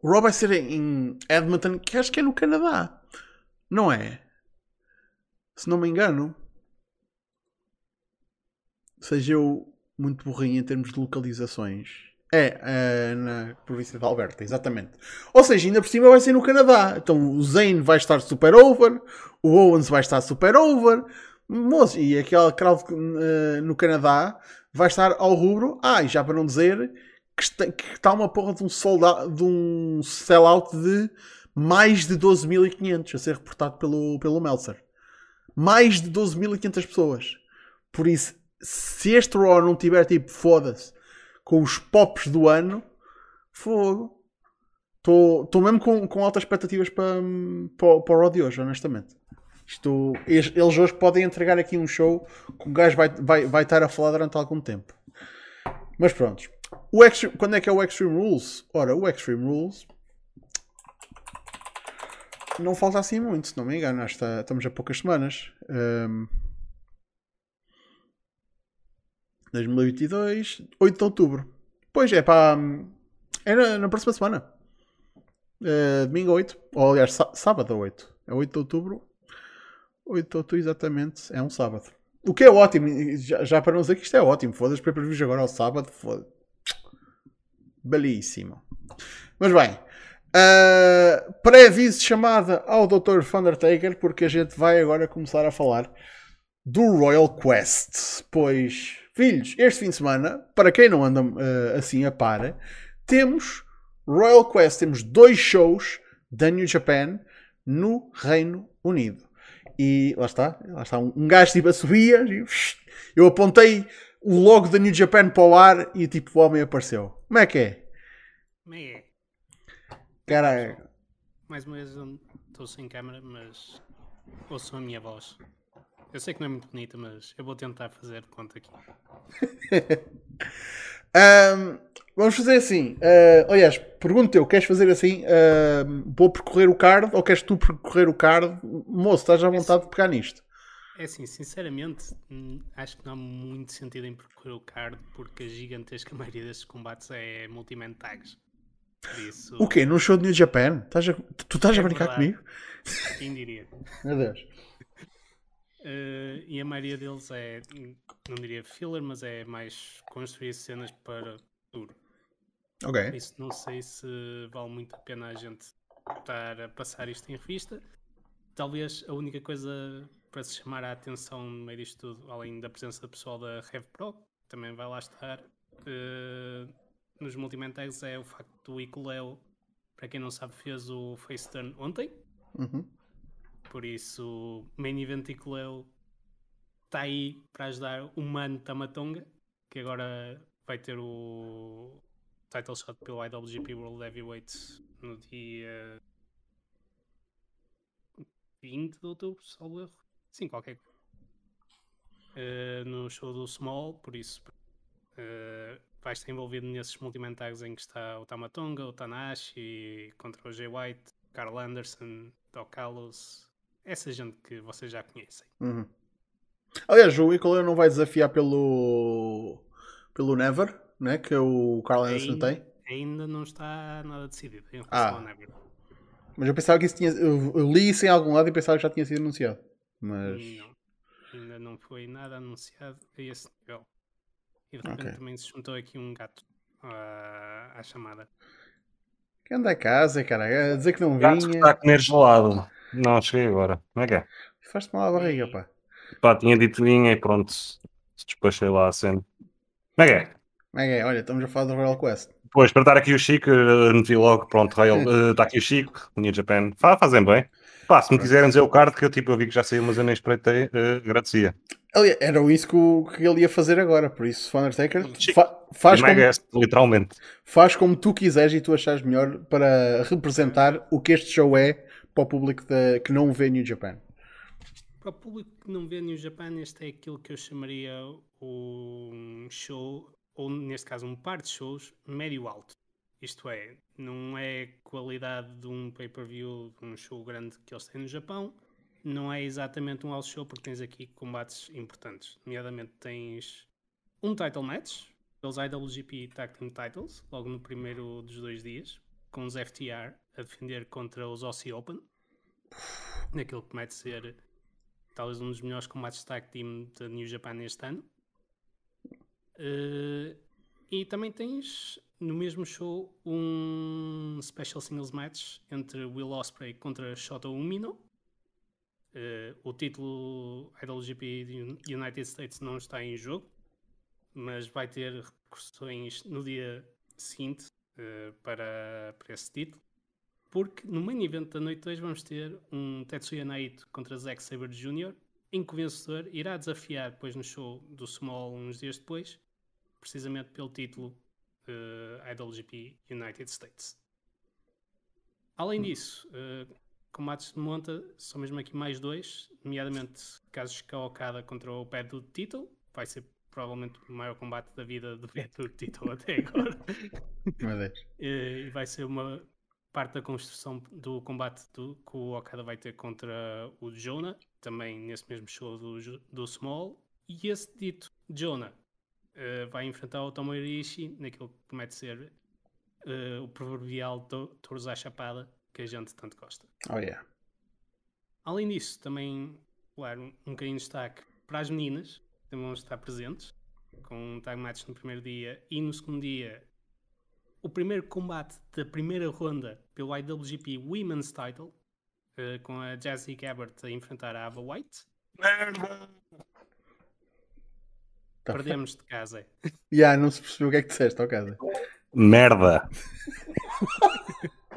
o Raw vai ser em Edmonton, que acho que é no Canadá, não é? Se não me engano. Seja eu muito burrinho em termos de localizações. É, é, na província de Alberta, exatamente. Ou seja, ainda por cima vai ser no Canadá. Então o Zane vai estar super over, o Owens vai estar super over, moço, e aquela crowd uh, no Canadá vai estar ao rubro. Ah, e já para não dizer que está, que está uma porra de um, sold de um sellout de mais de 12.500 a ser reportado pelo, pelo Meltzer. Mais de 12.500 pessoas. Por isso, se este Raw não tiver tipo, foda-se, com os pops do ano, fogo. Estou mesmo com, com altas expectativas para, para, o Raw de hoje, honestamente. Isto, eles hoje podem entregar aqui um show que o gajo vai, vai, vai estar a falar durante algum tempo. Mas pronto. O Extreme, quando é que é o Extreme Rules? Ora, o Extreme Rules não falta assim muito, se não me engano. Está, estamos a poucas semanas. Um, 2022, 8 de outubro. Pois é, pá. É na, na próxima semana. Uh, domingo 8. Ou aliás, sábado 8. É 8 de outubro. 8 de outubro, exatamente. É um sábado. O que é ótimo. Já, já para não dizer que isto é ótimo. Foda-se, para per agora ao sábado. Foda Belíssimo. Mas bem. Uh, Pré-aviso de chamada ao Dr. Undertaker, porque a gente vai agora começar a falar do Royal Quest. Pois Filhos, este fim de semana, para quem não anda uh, assim a par, temos Royal Quest, temos dois shows da New Japan no Reino Unido. E lá está, lá está um, um gajo tipo a subir, e, eu apontei o logo da New Japan para o ar e tipo o homem apareceu. Como é que é? Como é é? Caralho. Mais uma vez estou sem câmera, mas ouçam a minha voz. Eu sei que não é muito bonita, mas eu vou tentar fazer de conta aqui. (laughs) um, vamos fazer assim. Uh, aliás, pergunto eu: queres fazer assim? Uh, vou percorrer o card ou queres tu percorrer o card? Moço, estás à vontade de pegar nisto. É assim, sinceramente, hum, acho que não há muito sentido em percorrer o card porque a gigantesca (laughs) maioria destes combates é multi-man tags. Isso... O quê? Num show de New Japan? Estás a... Tu estás é a brincar verdade. comigo? Quem diria? Meu Deus. Uh, e a maioria deles é, não diria filler, mas é mais construir cenas para futuro. Ok. Isso não sei se vale muito a pena a gente estar a passar isto em revista. Talvez a única coisa para se chamar a atenção no meio disto tudo, além da presença pessoal da Rev Pro, que também vai lá estar uh, nos Multimentags, é o facto do Icoleo, para quem não sabe, fez o Face Turn ontem. Uhum. Por isso, Main Event Icoleu está aí para ajudar o Mano Tamatonga, que agora vai ter o title shot pelo IWGP World Heavyweight no dia 20 de outubro, salvo erro. Sim, qualquer coisa. Uh, no show do Small, por isso uh, vai estar envolvido nesses multimentags em que está o Tamatonga, o Tanahashi contra o Jay White, Carl Anderson, Doc Callos, essa gente que vocês já conhecem. Uhum. Aliás, o Icolor não vai desafiar pelo pelo Never, né? que o Carl Anderson tem. Ainda não está nada decidido em relação ah. ao Never. Mas eu pensava que isso tinha. Eu, eu, li isso em algum lado e pensava que já tinha sido anunciado. Mas. Não. Ainda não foi nada anunciado a esse nível. E de repente okay. também se juntou aqui um gato à, à chamada. Que anda a casa, cara. A dizer que não vinha. está a comer gelado. Não, cheguei agora. Como é que é? Faz-te mal a barriga, pá. Pá, tinha dito vinha e pronto. Se despachei lá a cena. Como é que é? Como é que é? Olha, estamos a falar do Royal Quest. Pois, para estar aqui o Chico, meti logo, pronto, Royal, está uh, aqui o Chico, New Japan. Fá, fazem bem. Pá, se me quiserem dizer o card, que eu tipo, eu vi que já saiu, mas eu nem espreitei, uh, agradecia. Aliás, era isso que, o, que ele ia fazer agora, por isso, Undertaker, fa, faz como, guest, literalmente. Faz como tu quiseres e tu achares melhor para representar o que este show é para o público que não vê New Japan? Para o público que não vê New Japan, este é aquilo que eu chamaria um show, ou neste caso um par de shows, médio-alto. Isto é, não é qualidade de um pay-per-view, de um show grande que eles têm no Japão, não é exatamente um house show, porque tens aqui combates importantes. Nomeadamente tens um title match, pelos IWGP Tag Team Titles, logo no primeiro dos dois dias, com os FTR a defender contra os Aussie Open, naquilo que promete ser talvez um dos melhores combates tag team da New Japan este ano. Uh, e também tens no mesmo show um special singles match entre Will Ospreay contra Shota Umino. Uh, o título IWGP United States não está em jogo, mas vai ter repercussões no dia seguinte uh, para, para esse título. Porque no main event da noite 2 vamos ter um Tetsuya Naito contra Zack Sabre Jr. em que o vencedor irá desafiar depois no show do Small uns dias depois, precisamente pelo título uh, IWGP United States. Além disso, uh, combates de monta são mesmo aqui mais dois, nomeadamente Kazuchika Okada contra o Bad Dude Title, vai ser provavelmente o maior combate da vida do Dude Title até agora. (laughs) e vai ser uma parte da construção do combate do, que o Okada vai ter contra o Jonah, também nesse mesmo show do, do Small. E esse dito Jonah uh, vai enfrentar o Tomohiro Ishii naquilo que promete ser uh, o proverbial Touros à Chapada que a gente tanto gosta. Oh yeah. Além disso, também, claro, um, um bocadinho de destaque para as meninas, que também vão estar presentes, com um tag match no primeiro dia e no segundo dia o primeiro combate da primeira ronda pelo IWGP Women's Title, uh, com a Jessie Gabbard a enfrentar a Ava White. Merda! Tá Perdemos de casa. Já, yeah, não se percebeu o que é que disseste ao casa. Merda!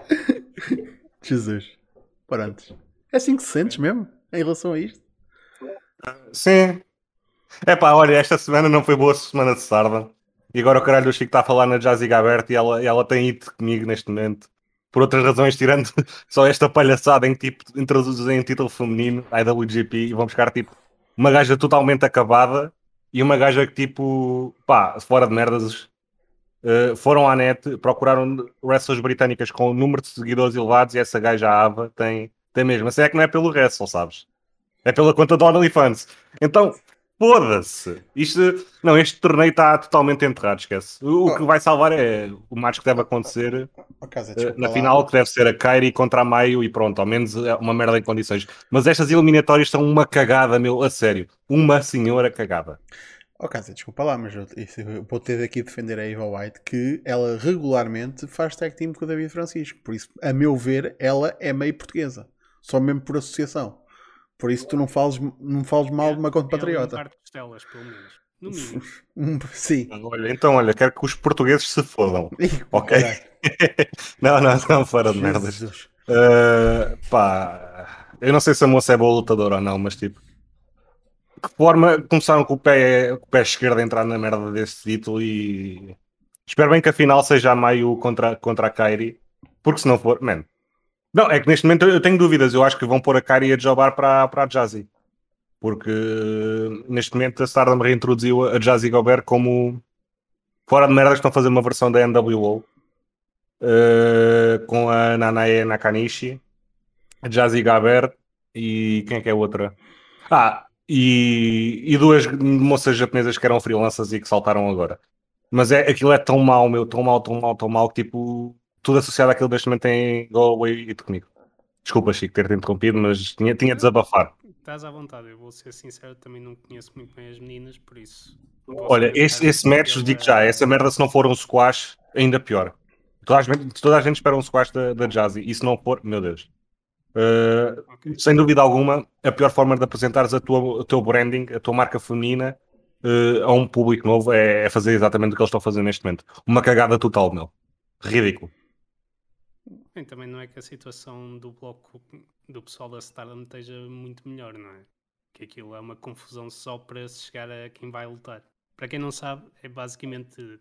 (laughs) Jesus. Pronto. É assim que se sentes mesmo em relação a isto? Sim. É pá, olha, esta semana não foi boa semana de sarda. E agora o caralho do Chico está a falar na Jazzy Gabert e ela, ela tem ido comigo neste momento. Por outras razões, tirando (laughs) só esta palhaçada em que tipo, introduzem um título feminino, IWGP, e vão buscar tipo uma gaja totalmente acabada e uma gaja que tipo, pá, fora de merdas, uh, foram à net, procuraram wrestlers britânicas com um número de seguidores elevados e essa gaja Ava tem, tem mesmo. Mas é que não é pelo wrestle, sabes? É pela conta do OnlyFans. Então, Foda-se! Isto, não, este torneio está totalmente enterrado, esquece. O, o, que vai salvar é o match que deve acontecer casa, uh, na final, que deve ser a Kairi contra a Maio e pronto, ao menos é uma merda em condições. Mas estas eliminatórias são uma cagada, meu, a sério. Uma senhora cagada. Oh, casa, desculpa lá, mas eu, eu vou ter aqui defender a Eva White que ela regularmente faz tag team com o David Francisco. Por isso, a meu ver, ela é meio portuguesa. Só mesmo por associação. Por isso tu não fales, não fales mal de uma conta patriota. Um de costelas, pelo menos. No mínimo. (laughs) Sim. Olha, então, olha, quero que os portugueses se fodam. (laughs) ok? (laughs) não, não, não, fora de merdas. Uh, pá, eu não sei se a moça é boa lutadora ou não, mas tipo, que forma começaram com o pé, com o pé esquerdo a entrar na merda desse título e espero bem que a final seja a Maio contra, contra a Kairi, porque se não for, man, não, é que neste momento eu tenho dúvidas. Eu acho que vão pôr a Kari a jobar para, para a Jazzy. Porque neste momento a Stardom reintroduziu a Jazzy Gobert como fora de merda estão a fazer uma versão da NWO uh, eh, com a Nanae Nakanishi, a Jazzy Gobert e quem é que é a outra? Ah, e, e duas moças japonesas que eram freelancers e que saltaram agora. Mas é, aquilo é tão mau, meu, tão mau, tão mau, tão mau que tipo tudo associado àquilo deste momento em Go Away It comigo. Desculpa, Chico, ter-te interrompido, mas tinha, tinha de desabafar. Estás à vontade, eu vou ser sincero, também não conheço muito bem as meninas, por isso. Olha, esse, esse match, digo já, essa merda, se não for um squash, ainda pior. Toda a gente, toda a gente espera um squash da, da Jazzy, e se não for, meu Deus. Uh, okay. Sem dúvida alguma, a pior forma de apresentares a tua, o teu branding, a tua marca feminina uh, a um público novo é, é, fazer exatamente o que eles estão a fazer neste momento. Uma cagada total, meu. Ridículo. Bem, também não é que a situação do bloco do pessoal da Stardom esteja muito melhor, não é? Que aquilo é uma confusão só para se chegar a quem vai lutar. Para quem não sabe, é basicamente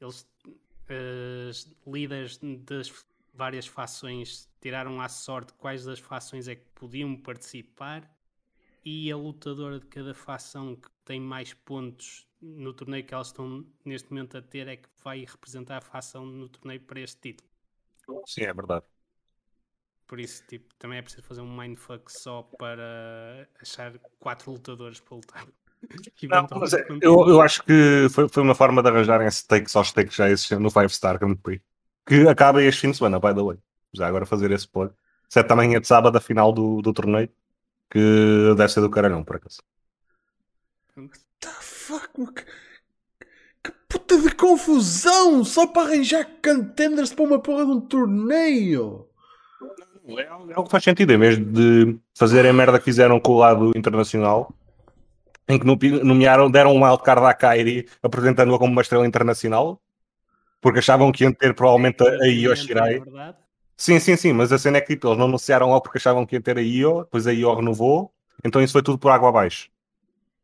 eles, as líderes das várias fações tiraram à sorte quais das fações é que podiam participar e a lutadora de cada fação que tem mais pontos no torneio que elas estão neste momento a ter é que vai representar a fação no torneio para este título. Sim, é verdade. Por isso, tipo, também é preciso fazer um mindfuck só para achar quatro lutadores para lutar. (laughs) Não, mas é, eu, eu acho que foi, foi uma forma de arranjarem esse take só os takes já existem no 5 Star Grand Prix. Que acaba este fim de semana, by the way. Já agora fazer esse plug. Sete da manhã de sábado, a final do, do torneio. Que deve ser do caralhão, por acaso. The fuck? Puta de confusão só para arranjar contenders para uma porra de um torneio. É algo que faz sentido, em vez de fazerem a merda que fizeram com o lado internacional, em que nomearam, deram um wildcard à Kairi apresentando-a como uma estrela internacional, porque achavam que iam ter provavelmente a Io Shirai. Sim, sim, sim, mas a cena é que tipo, eles não anunciaram logo porque achavam que ia ter a Io, depois a Io renovou, então isso foi tudo por água abaixo.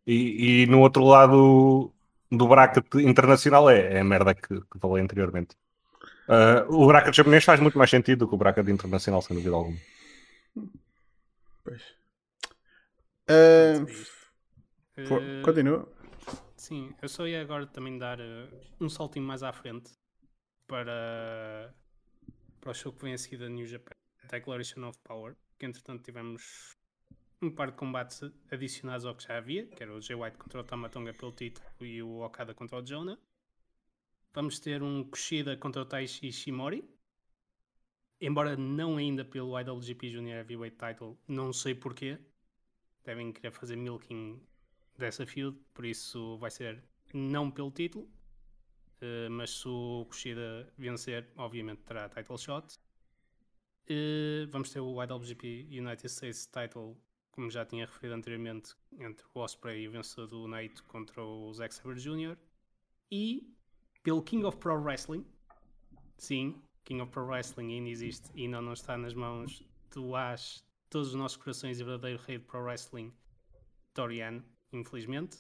E, e no outro lado do bracket internacional é, é a merda que, que falei anteriormente. Uh, o bracket japonês faz muito mais sentido do que o bracket internacional, sem dúvida alguma. Pois. Uh, for, continua. Sim, eu só ia agora também dar uh, um saltinho mais à frente para, para o show que vem a seguir da New Japan, Declaration of Power, que entretanto tivemos um par de combates adicionados ao que já havia, que era o Jay White contra o Tamatonga pelo título e o Okada contra o Jonah. Vamos ter um Kushida contra o Taishi Ishimori. Embora não ainda pelo IWGP Junior Heavyweight Title, não sei porquê. Devem querer fazer milking dessa feud, por isso vai ser não pelo título. Uh, mas se o Kushida vencer, obviamente terá title shot. Uh, vamos ter o IWGP United States Title, como já tinha referido anteriormente, entre o Osprey e o vencedor do Naito contra o Zack Sabre Jr. E pelo King of Pro Wrestling. Sim, King of Pro Wrestling ainda existe e não, não está nas mãos do Ash, todos os nossos corações e verdadeiro rei de Pro Wrestling, Toriano, infelizmente.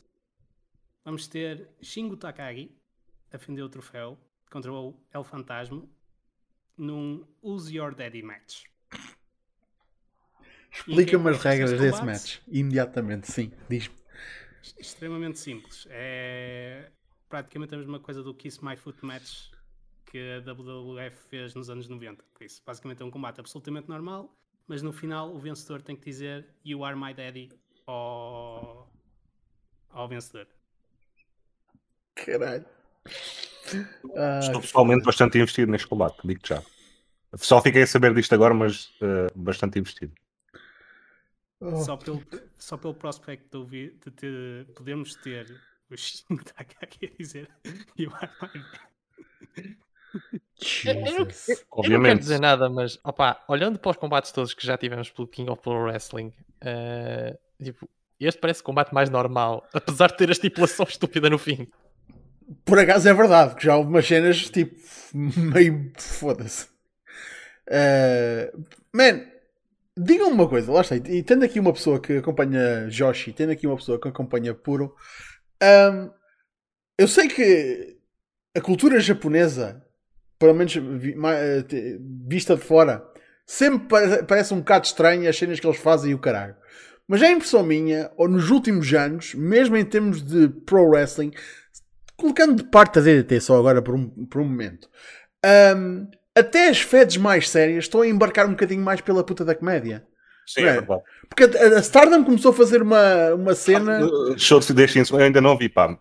Vamos ter Shingo Takagi a defender o troféu contra o El Fantasma num Use Your Daddy match. Explica-me as regras desse match, imediatamente, sim, diz-me. Extremamente simples. É praticamente a mesma coisa do Kiss My Foot Match que a WWF fez nos anos 90. Por isso, basicamente é um combate absolutamente normal, mas no final o vencedor tem que dizer You are my daddy ao, ao vencedor. Caralho. Ah, Estou pessoalmente bastante investido neste combate, digo já. Só fiquei a saber disto agora, mas uh, bastante investido. Oh. Só, pelo, só pelo prospecto de, de, de podermos ter o Shingo está aqui a dizer You are my eu, eu, não, eu, não quero dizer nada, mas opa, olhando para os combates todos que já tivemos pelo King of Pro Wrestling, uh, tipo, este parece o combate mais normal, (laughs) apesar de ter a estipulação estúpida no fim. Por acaso é verdade, que já houve umas cenas tipo (laughs) meio foda-se. Uh, man, digam-me uma coisa, lá está, e tendo aqui uma pessoa que acompanha Joshi, tendo aqui uma pessoa que acompanha Puro, um, eu sei que a cultura japonesa, pelo menos eh, vista de fora, sempre parece um bocado estranho as cenas que eles fazem e o caralho. Mas é impressão minha, ou nos últimos anos, mesmo em termos de pro wrestling, colocando de parte a DDT só agora por um, por um momento, um, até as feds mais sérias estão a embarcar um bocadinho mais pela puta da comédia. Sim, é, é verdade. Porque a, Stardom começou a fazer uma, uma cena. Ah, show de eu ainda não vi, pá.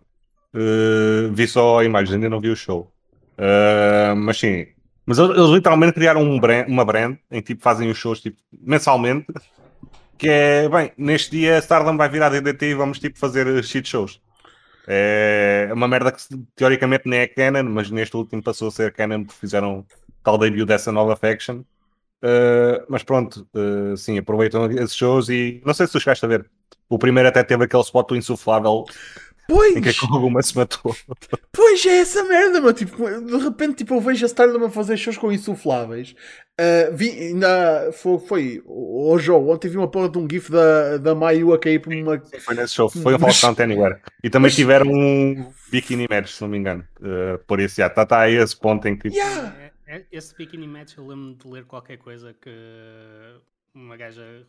Uh, vi só a imagem, ainda não vi o show. Uh, mas sim. Mas eles, eles literalmente criaram um brand, uma brand em que tipo, fazem os shows tipo, mensalmente. Que é, bem, neste dia a Stardom vai virar DDT e vamos tipo fazer shit shows. É uma merda que teoricamente nem é canon, mas neste último passou a ser canon porque fizeram tal debut dessa nova faction. Uh, mas pronto, uh, sim, aproveitam esses shows e não sei se tu chegaste a ver. O primeiro até teve aquele spot insuflável Pois! Em que alguma se matou. (laughs) Pois é essa merda, meu. Tipo, de repente tipo, eu vejo a Stardom a fazer shows com insufláveis. Uh, vi, ainda foi, foi hoje ou ontem vi uma porra de um gif da, da Mayu a cair por uma. Sim, foi nesse show, foi a Fall Count Anywhere. E também Mas... tiveram um bikini match, se não me engano. Por isso, já está tá aí esse ponto em que. Tipo... Yeah. É, esse bikini match eu lembro de ler qualquer coisa que uma gaja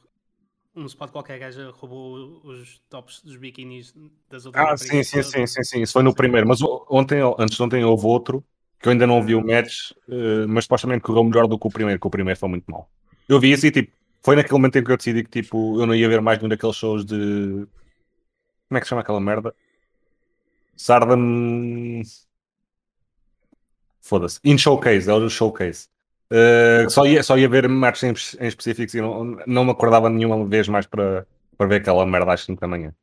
um spot qualquer gaja roubou os tops dos biquinis das outras Ah, sim, sim, sim, sim, sim, isso foi no primeiro, mas ontem, antes de ontem houve outro que eu ainda não vi o match, eh, mas supostamente correu melhor do que o primeiro, que o primeiro foi muito mal. Eu vi isso e tipo, foi naquele momento em que eu decidi que tipo, eu não ia ver mais nenhum daqueles shows de. Como é que se chama aquela merda? Sardam. Foda-se. In Showcase, é o Showcase. Uh, só, ia, só ia ver matches em, em específicos e não, não me acordava nenhuma vez mais para, para ver aquela merda às 5 da manhã.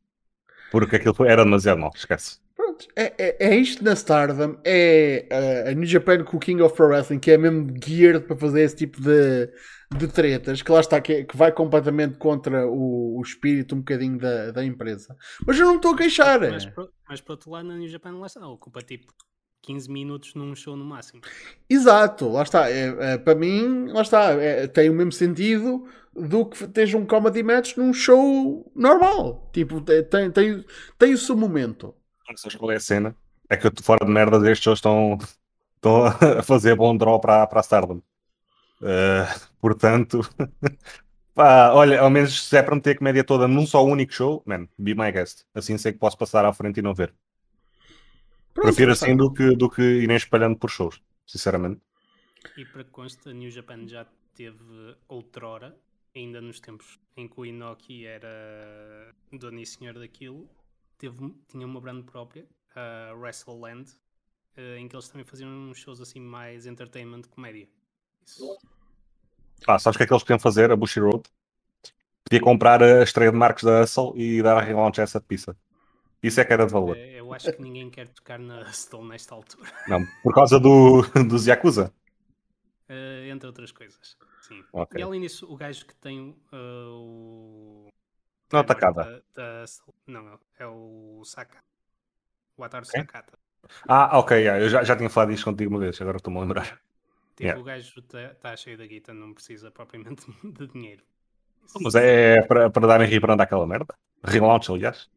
Porque aquilo foi, era demasiado mal, esquece. pronto, é, é, é, isto na Stardom, é uh, a New Japan com o King of Pro Wrestling, que é mesmo geared para fazer esse tipo de, de tretas, que lá está, que, que vai completamente contra o, o, espírito um bocadinho da, da empresa. Mas eu não estou a queixar. Mas, mas por outro lado, na New Japan lá está, ocupa tipo 15 minutos num show no máximo. Exato, lá está. É, é, para mim, lá está, é, tem o mesmo sentido do que esteja um comedy match num show normal. Tipo, tem, tem, tem o seu momento. Não sei qual é a cena. É que eu fora de merda destes shows estão, estão a fazer bom draw para, para a Stardom. Uh, portanto, (laughs) pá, olha, ao menos se é para meter a comédia toda num só único show, man, be my guest. Assim sei que posso passar à frente e não ver. Pronto, Prefiro assim do que, do que irem espalhando por shows, sinceramente. E para consta, New Japan já teve outrora, ainda nos tempos em que o Inoki era dono e senhor daquilo, teve, tinha uma brand própria, a WrestleLand, eh, em que eles também faziam uns shows assim mais entertainment, comédia. Isso. Ah, sabes o que é que eles podiam fazer? A Bushy Road? Podia comprar a estreia de marcos da Hustle e dar a relaunch a essa pizza. Isso é que era de valor. Eh, eu acho que ninguém quer tocar na Hustle nesta altura. Não, por causa do, dos Yakuza. Uh, entre outras coisas. Sim. Okay. E além disso, o gajo que tem uh, o. Não, atacada. Da, da, não, é o Saka. O Ataru okay. Sakata. Ah, ok, yeah. eu já, já tinha falado disso contigo uma vez, agora estou-me a lembrar. Tipo, yeah. o gajo está tá cheio da guita, não precisa propriamente (laughs) de dinheiro. Mas é para, para darem rebrand àquela merda. Relaunch, aliás.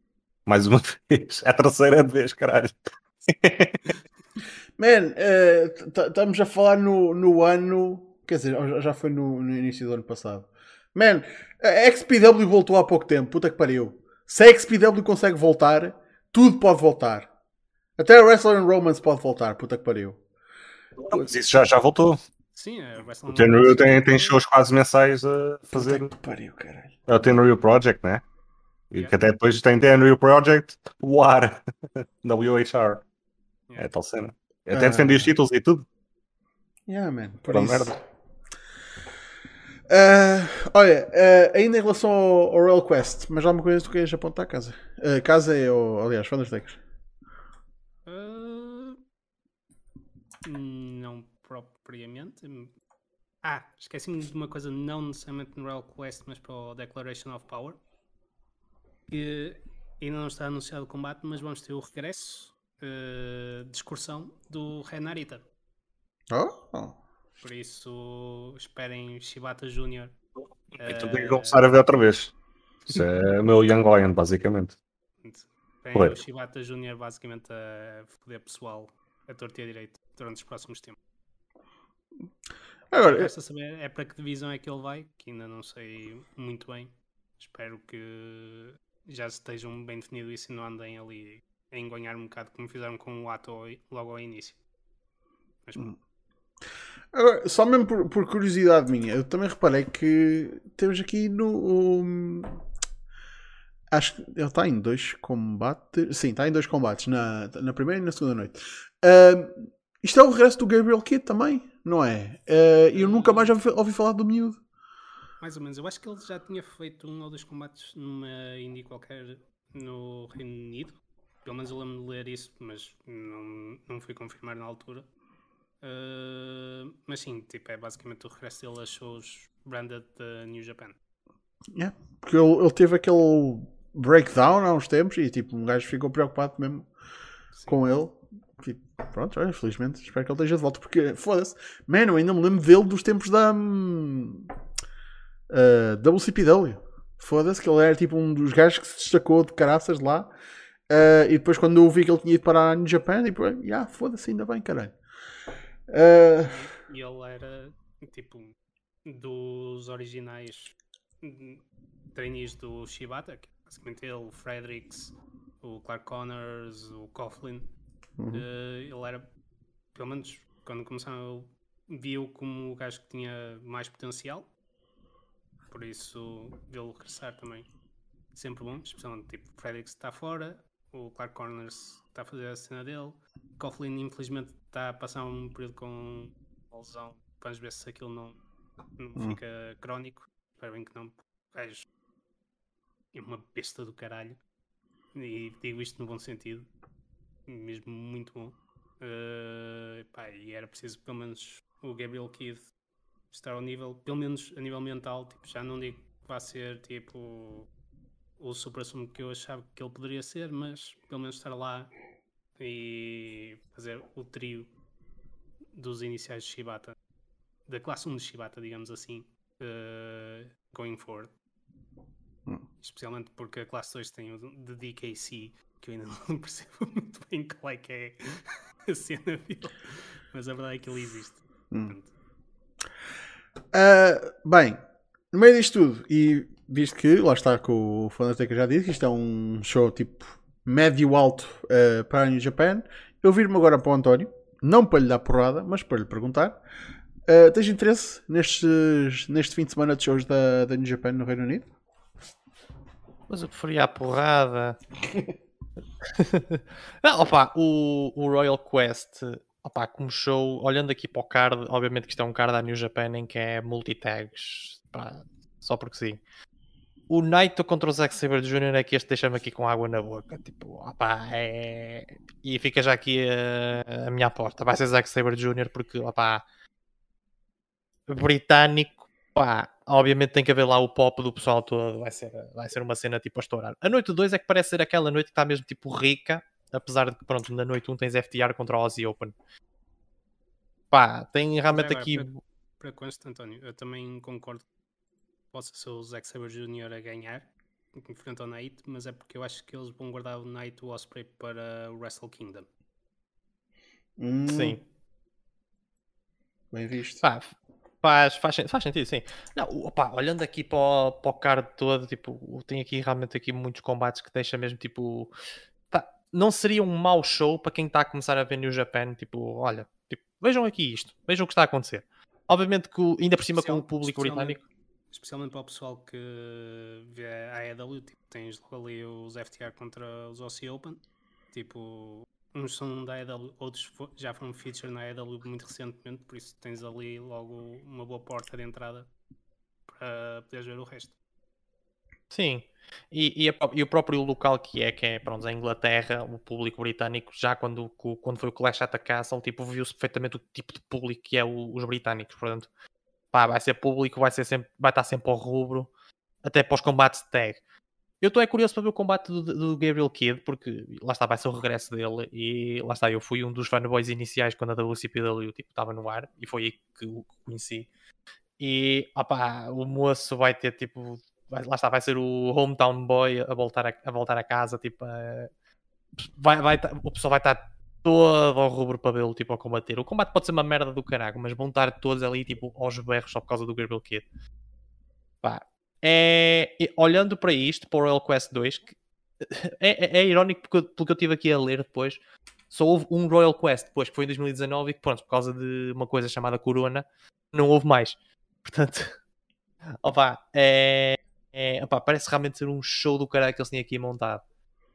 Mais uma (laughs) vez. É a terceira vez, caralho. Man, estamos uh, a falar no, no ano. Quer dizer, já foi no, no, início do ano passado. Man, a XPW voltou há pouco tempo. Puta que pariu. Se a XPW consegue voltar, tudo pode voltar. Até a Wrestling Romance pode voltar. Puta que pariu. Mas isso já, já voltou. Sim, é o Tenryu tem, tem shows quase mensais a fazer. Puta que pariu, caralho. É o Tenryu Project, né? E yeah. que até depois tem Tenryu Project WAR. (laughs) WHR. Yeah. É tal cena. Até uh... defendi os títulos e tudo. Yeah, man. Por isso. merda. Uh, olha, uh, ainda em relação ao, ao Royal Quest, mas há alguma coisa que tu queres apontar a casa? Uh, casa é, o, aliás, Thundertakers. Não propriamente. Ah, esqueci-me de uma coisa, não necessariamente no Royal Quest, mas para o Declaration of Power. Que ainda não está anunciado o combate, mas vamos ter o regresso uh, de excursão do Renarita. Oh. Por isso, esperem Shibata Jr. Então uh, tenho que começar a ver outra vez. Isso é o meu Young Lion, basicamente. Tem o Shibata Jr. basicamente a foder pessoal a torta e a direito durante os próximos tempos. Agora, Resta saber é para que divisão é que ele vai, que ainda não sei muito bem. Espero que já estejam bem definido isso e não andem ali a engonhar um bocado como fizeram com o Ato logo ao início. Mas, hum. Agora, só mesmo por, por, curiosidade minha, eu também reparei que temos aqui no. Um, acho que ele está em dois combates. Sim, está em dois combates, na, na primeira e na segunda noite. Uh, isto é o regresso do Gabriel Kidd também, não é? Uh, eu nunca mais ouvi, ouvi falar do miúdo. Mais ou menos. Eu acho que ele já tinha feito um ou dois combates numa indie qualquer no Reino Unido. Pelo menos eu lembro de ler isso, mas não, não fui confirmar na altura. Uh, mas sim, tipo, é basicamente o regresso dele a shows branded da New Japan. Yeah, porque ele, ele, teve aquele breakdown há uns tempos e tipo, um gajo ficou preocupado mesmo sim. com ele. Tipo, pronto, olha, infelizmente, espero que ele esteja de volta. Porque, foda-se, mano, eu ainda me lembro dele dos tempos da uh, hum, WCPW. Foda-se, que ele era tipo um dos gajos que se destacou de caraças lá. Uh, e depois, quando eu vi que ele tinha ido parar no Japão, tipo, ah, yeah, foda-se, ainda bem, caralho. Uh... E ele era tipo dos originais trainees do Shibata, que basicamente ele, o Fredericks, o Clark Connors, o Coughlin. Uhum. Uh, ele era, pelo menos quando começaram, viu como o gajo que tinha mais potencial. Por isso, vê-lo regressar também. Sempre bom, especialmente tipo, Frederick está fora, o Clark Corners está a fazer a cena dele. Coughlin, infelizmente, está a passar um período com lesão. Vamos ver se aquilo não, não uhum. fica crónico. Espero bem que não. Gajo é uma besta do caralho. E digo isto no bom sentido mesmo muito bom. Uh, pá, e era preciso pelo menos o Gabriel Kidd estar ao nível, pelo menos a nível mental, tipo, já não digo que vai ser tipo o super sumo que eu achava que ele poderia ser, mas pelo menos estar lá e fazer o trio dos iniciais de Shibata, da classe 1 de Shibata, digamos assim, uh, going forward. Hum. Especialmente porque a classe 2 tem o de DKC, que eu ainda (laughs) não percebo muito bem qual é que é a cena dele, mas a verdade é que ele existe. Hum. Uh, bem, no meio disto tudo, e visto que, lá está, que o Fonateca já disse que isto é um show tipo médio-alto uh, para a New Japan, eu vir-me agora para o António, não para lhe dar porrada, mas para lhe perguntar: uh, tens interesse nestes, neste fim de semana de shows da, da New Japan no Reino Unido? Mas eu preferia a porrada. (laughs) não, opa, o, o Royal Quest, opa, como show, olhando aqui para o card, obviamente que isto é um card da New Japan em que é multitags, pá, só porque sim. O Naito contra o Zack Sabre Jr. é que este deixa-me aqui com água na boca. Tipo, opa, é... E fica já aqui a, a minha aposta. Vai ser Zack Sabre Jr. porque, opa, britânico, pá, obviamente tem que haver lá o pop do pessoal todo. Vai ser, vai ser uma cena tipo a estourar. A noite 2 é que parece ser aquela noite que está mesmo tipo rica, apesar de que, pronto, na noite 1 um tens FTR contra o Aussie Open. Pá, tem realmente é, aqui. Para, para António, eu também concordo que possa ser o Zack Sabre Jr. a ganhar em frente ao Knight, mas é porque eu acho que eles vão guardar o Knight o Osprey para o Wrestle Kingdom. Hum. Sim. Bem visto. Pá, Faz, faz, faz sentido, sim. Não, opa, olhando aqui para o, para o card todo, tipo, tem aqui realmente aqui muitos combates que deixa mesmo tipo. Não seria um mau show para quem está a começar a ver New Japan, tipo, olha, tipo, vejam aqui isto, vejam o que está a acontecer. Obviamente que ainda por cima Especial, com o público britânico. Especialmente para o pessoal que vê a AEW, tipo, tens ali os FTR contra os OC Open, tipo, uns são da EW, outros já foram feature na EW muito recentemente, por isso tens ali logo uma boa porta de entrada para poderes ver o resto. Sim, e, e, a, e, o próprio local que é, que é pronto, a Inglaterra, o público britânico, já quando, quando foi o Clash at the Castle, tipo, viu-se perfeitamente o tipo de público que é o, os britânicos, portanto, pá, vai ser público, vai, ser sempre, vai estar sempre ao rubro, até para os combates de tag. Eu estou é curioso para ver o combate do, do, Gabriel Kidd, porque lá está, vai ser o regresso dele. E lá está, eu fui um dos fanboys iniciais quando a WCPW tipo, estava no ar, e foi aí que o conheci. E opá, o moço vai ter tipo, vai, lá está, vai ser o hometown boy a voltar a, a voltar a casa. Tipo, vai, vai, o pessoal vai estar todo ao rubro para vê-lo tipo, a combater. O combate pode ser uma merda do caralho, mas vão estar todos ali tipo, aos berros só por causa do Gabriel Kidd. Pá, é, olhando para isto, para o Royal Quest 2, que (laughs) é, é, é irónico porque, pelo que eu estive aqui a ler depois, só houve um Royal Quest depois, que foi em 2019 e que, pronto, por causa de uma coisa chamada Corona, não houve mais. Portanto, (laughs) opa, é, é, opa, parece realmente ser um show do caralho que eles tinham aqui montado.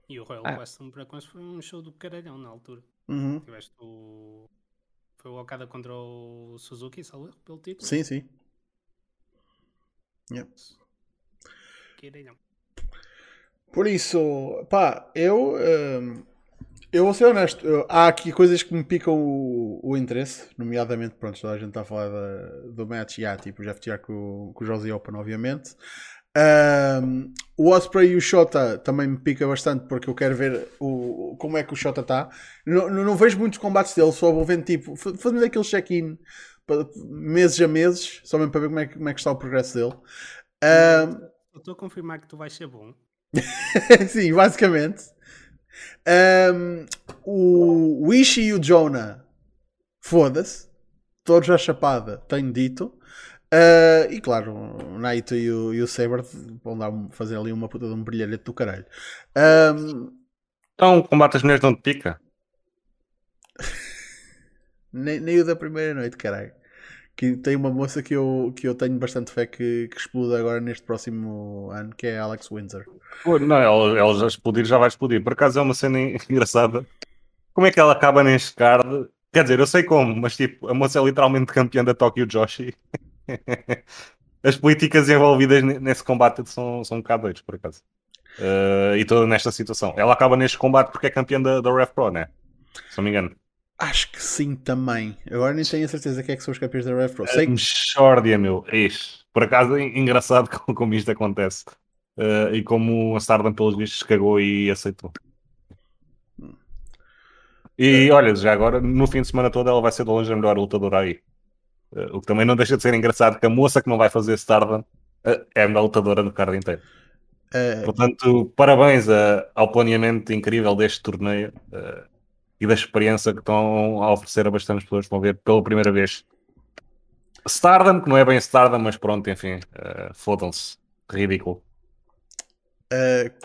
E o Royal ah. Quest 1 para foi um show do caralhão na altura. Uhum. Tiveste o. Foi o Okada contra o Suzuki, salve pelo título. Sim, sim. Yep não. Por isso, pá, eu. Um, eu vou ser honesto, eu, há aqui coisas que me picam o, o interesse, nomeadamente, pronto, toda a gente está a falar da, do match, e há, tipo, já FTR com, com o Josie Open, obviamente. Um, o Osprey e o Shota também me pica bastante porque eu quero ver o, como é que o Shota está. Não, não, vejo muitos combates dele, só vou vendo tipo, fazendo aquele check-in meses a meses, só mesmo para ver como é, como é que está o progresso dele. Um, Estou a confirmar que tu vais ser bom. (laughs) Sim, basicamente. Um, o Wish e o Jonah, foda-se. Todos à chapada, tenho dito. Uh, e claro, o Naito e o, e o Saber vão dar, fazer ali uma puta de um brilharete do caralho. Um, então, combate as mulheres não te pica? (laughs) nem, nem o da primeira noite, caralho que tem uma moça que eu, que eu tenho bastante fé que, que exploda agora neste próximo ano, que é a Alex Windsor. Não, ela, ela, já explodir, já vai explodir. Por acaso é uma cena (laughs) engraçada. Como é que ela acaba neste card? Quer dizer, eu sei como, mas tipo, a moça é literalmente campeã da Tokyo Joshi. (laughs) As políticas envolvidas nesse combate são, são um bocado doidos, por acaso. Uh, e toda nesta situação. Ela acaba neste combate porque é campeã da, da Rev Pro, né? Se não me engano. Acho que sim também. Agora nem tenho a certeza que é que são os campeões da Rev Pro. Sei que... Mexórdia, meu. Ixi. Por acaso, é engraçado (laughs) como isto acontece. Uh, e como a Stardom, pelos vistos, cagou e aceitou. E olha, já agora, no fim de semana todo, ela vai ser de longe a melhor lutadora aí. Uh, o que também não deixa de ser engraçado, que a moça que não vai fazer Stardom uh, é a melhor lutadora no card inteiro. Uh... Portanto, parabéns a, ao planeamento incrível deste torneio e da experiência que estão a oferecer a bastantes pessoas que vão ver pela primeira vez. Stardom, que não é bem Stardom, mas pronto, enfim, fodam-se. Ridículo.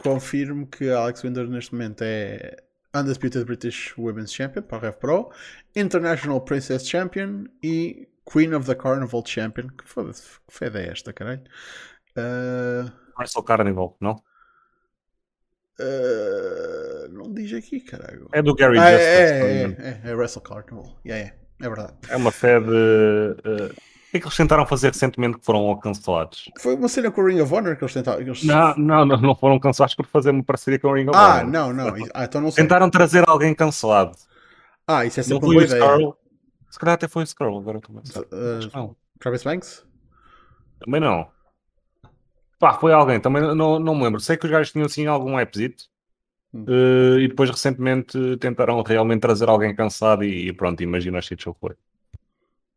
confirmo que Alex Winter neste momento é Undisputed British Women's Champion para a Rev Pro, International Princess Champion e Queen of the Carnival Champion. Que foda-se, que é esta, caralho? Uh... Wrestle Carnival, não? Uh... Não diz aqui, caralho. É do Gary ah, Justice. É, é, é, é, Wrestle Carnival. Yeah, yeah, é verdade. É uma fé de. Uh que é que eles tentaram fazer recentemente que foram cancelados? Foi uma cena com o Ring of Honor que eles tentaram. Eles... Não, não, não, não foram cancelados por fazer uma parceria com o Ring of ah, Honor. Ah, não, não. Ah, então não sei. Tentaram trazer alguém cancelado. Ah, isso é sempre uma boa ideia. Skrull. Se calhar até foi o Skrull, agora estou a uh, Travis Banks? Também não. Pá, foi alguém, também não, não me lembro. Sei que os gajos tinham assim algum appzito. Hum. Uh, e depois recentemente tentaram realmente trazer alguém cansado e, e pronto, imagina a shit show foi.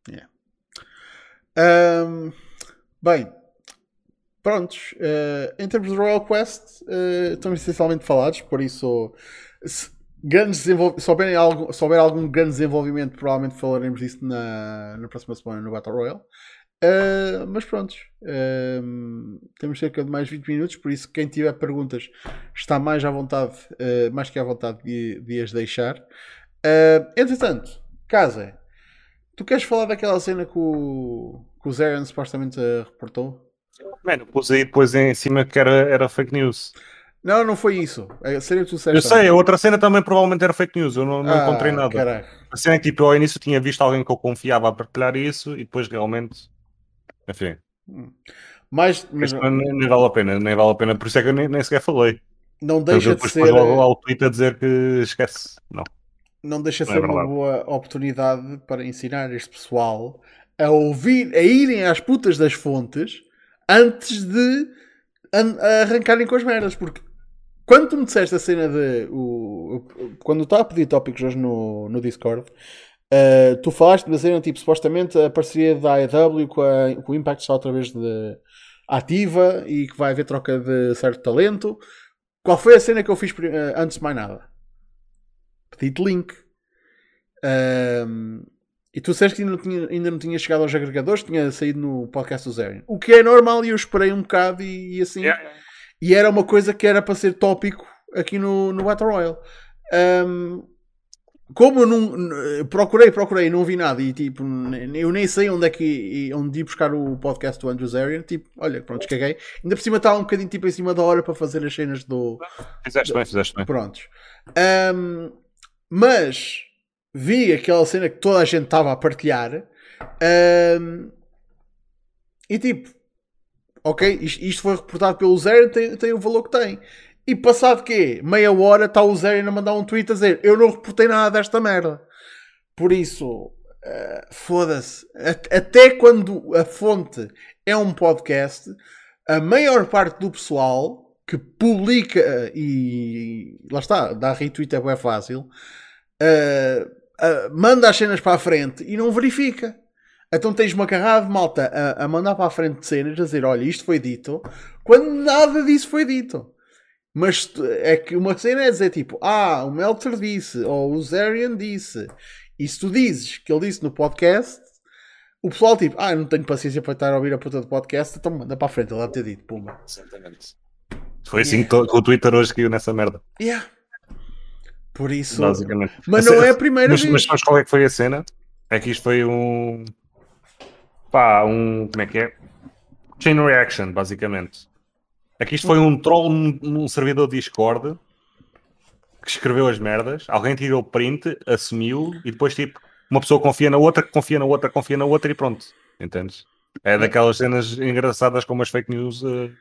Yeah. Um, bem, prontos. Uh, em termos de Royal Quest, uh, estão essencialmente falados, por isso, se, grandes se houver algum, se houver algum grande desenvolvimento, provavelmente falaremos disso na, na próxima semana no Battle Royale. Uh, mas pronto, uh, temos cerca de mais 20 minutos, por isso quem tiver perguntas está mais à vontade, uh, mais que à vontade de, de as deixar. entretanto, Casa, Tu queres falar daquela cena que o, que o Zarian supostamente reportou? Mano, pus aí depois em cima que era, era fake news. Não, não foi isso. A cena que tu Eu sei, a outra cena também provavelmente era fake news. Eu não, não ah, encontrei nada. Caraca. A cena é que tipo, eu ao início tinha visto alguém que eu confiava a partilhar isso e depois realmente. Enfim. Hum. Mas, mas... Nem, nem, vale a pena, nem vale a pena. Por isso é que eu nem, nem sequer falei. Não deixa então, de ser. Logo ao Twitter a dizer que esquece. Não não deixa de é ser é uma boa oportunidade para ensinar este pessoal a ouvir, a irem às putas das fontes antes de arrancarem com as merdas. Porque quando tu me disseste a cena de. O, quando eu estava a pedir tópicos hoje no, no Discord, uh, tu falaste da cena tipo supostamente a parceria da AEW com, a, com o Impact está outra vez de ativa e que vai haver troca de certo talento. Qual foi a cena que eu fiz uh, antes de mais nada? pedi-te link. Um, e tu disseste que ainda não, tinha, ainda não tinha chegado aos agregadores, tinha saído no podcast do Zerion. O que é normal e eu esperei um bocado e, e assim. Yeah. E era uma coisa que era para ser tópico aqui no, no Battle Royale. Um, como eu não procurei, procurei, não vi nada e tipo, eu nem sei onde é que onde ir buscar o podcast do Andrew Zarian, tipo, olha, pronto, caguei. Ainda por cima estava um bocadinho tipo em cima da hora para fazer as cenas do. Fizeste bem, fizeste bem. Prontos. Um, mas vi aquela cena que toda a gente estava a partilhar um, e tipo, ok, isto, isto, foi reportado pelo Zero, tem, tem o valor que tem. E passado quê? Meia hora está o Zero a mandar um tweet a dizer eu não reportei nada desta merda. Por isso, uh, foda-se. Até quando a fonte é um podcast, a maior parte do pessoal que publica e lá está, dá retweet é bem fácil uh, uh, manda as cenas para a frente e não verifica. Então tens uma carrada de malta a, a, mandar para a frente de cenas, a dizer: Olha, isto foi dito, quando nada disso foi dito. Mas é que uma cena é dizer tipo: Ah, o Meltzer disse, ou o Zarian disse. E se tu dizes que ele disse no podcast, o pessoal tipo: Ah, não tenho paciência para estar a ouvir a puta do podcast, então manda para a frente, ele deve ter dito: Pumba. Exatamente. Foi assim yeah. que o Twitter hoje caiu nessa merda. Yeah. Por isso. Basicamente. Mas não é a primeira mas, vez. Mas sabes qual é que foi a cena? É que isto foi um. Pá, um. Como é que é? Chain reaction, basicamente. Que isto foi um troll num, num servidor Discord que escreveu as merdas. Alguém tirou o print, assumiu e depois, tipo, uma pessoa confia na outra, confia na outra, confia na outra e pronto. Entendes? É daquelas cenas engraçadas como as fake news uh,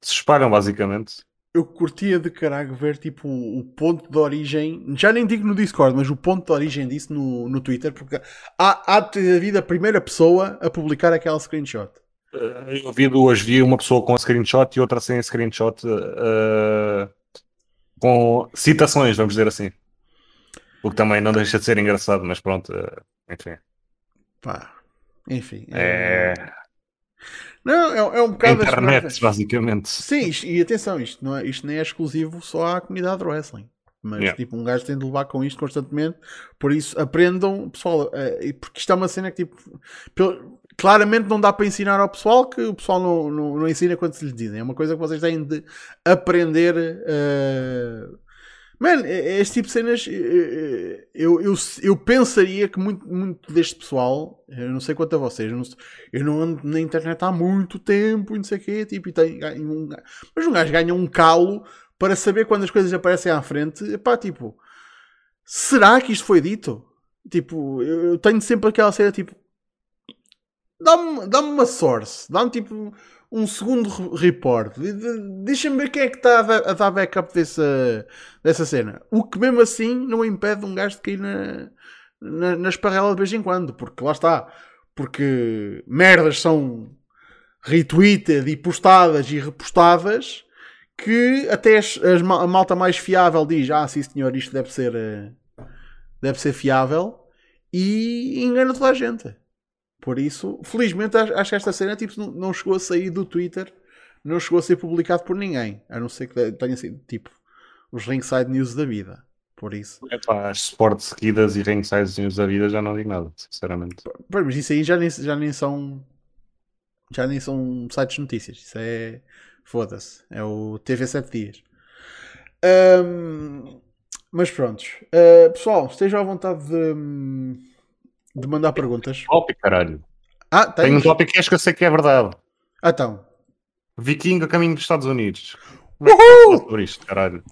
se espalham, basicamente. Eu curtia de caralho ver tipo o, ponto de origem, já nem digo no Discord, mas o ponto de origem disso no, no Twitter, porque há, há de ter havido a primeira pessoa a publicar aquela screenshot. Uh, eu vi duas, vi uma pessoa com a screenshot e outra sem a screenshot uh, com citações, vamos dizer assim. O que também não deixa de ser engraçado, mas pronto, uh, enfim. Pá, enfim. É... é... Não, é, é um bocado. Internet, basicamente. Sim, isto, e atenção, isto, não é, isto nem é exclusivo só à comunidade do wrestling. Mas yeah. tipo, um gajo tem de levar com isto constantemente. Por isso, aprendam, pessoal, uh, porque isto é uma cena que tipo. Pelo, claramente não dá para ensinar ao pessoal que o pessoal não, não, não, ensina quando se lhes dizem. É uma coisa que vocês têm de aprender. Uh, Man, este tipo de cenas, eu, eu, eu pensaria que muito, muito deste pessoal, eu não sei quanto a vocês, eu não, eu não ando na internet há muito tempo e não sei o quê, tipo, e tem, um, mas um gajo ganha um calo para saber quando as coisas aparecem à frente, pá, tipo, será que isto foi dito? Tipo, eu, eu tenho sempre aquela cena, tipo, dá-me dá uma source, dá-me tipo um segundo report. Deixa-me ver quem é que está a dar backup dessa, dessa cena. O que mesmo assim não impede um gajo de cair na, na, na esparrela de vez em quando. Porque lá está. Porque merdas são retweeted e postadas e repostadas que até as, as, a malta mais fiável diz ah sim senhor isto deve ser eh, deve ser fiável e engana toda a gente por isso, felizmente, acho que esta cena tipo, não chegou a sair do Twitter, não chegou a ser publicado por ninguém, a não ser que tenha sido tipo os Ringside News da vida. Por isso, as Sport seguidas e Ringside News da vida já não digo nada, sinceramente. Pois, mas isso aí já nem, já nem são já nem são sites de notícias, isso é foda-se, é o TV 7 Dias. Um, mas pronto, uh, pessoal, estejam à vontade de de mandar perguntas. Tópico, caralho. Ah, tens? Tem um tópico que acho que eu sei que é verdade. Ah, então. Viking a caminho dos Estados Unidos. Uhul! Sobre isto, caralho.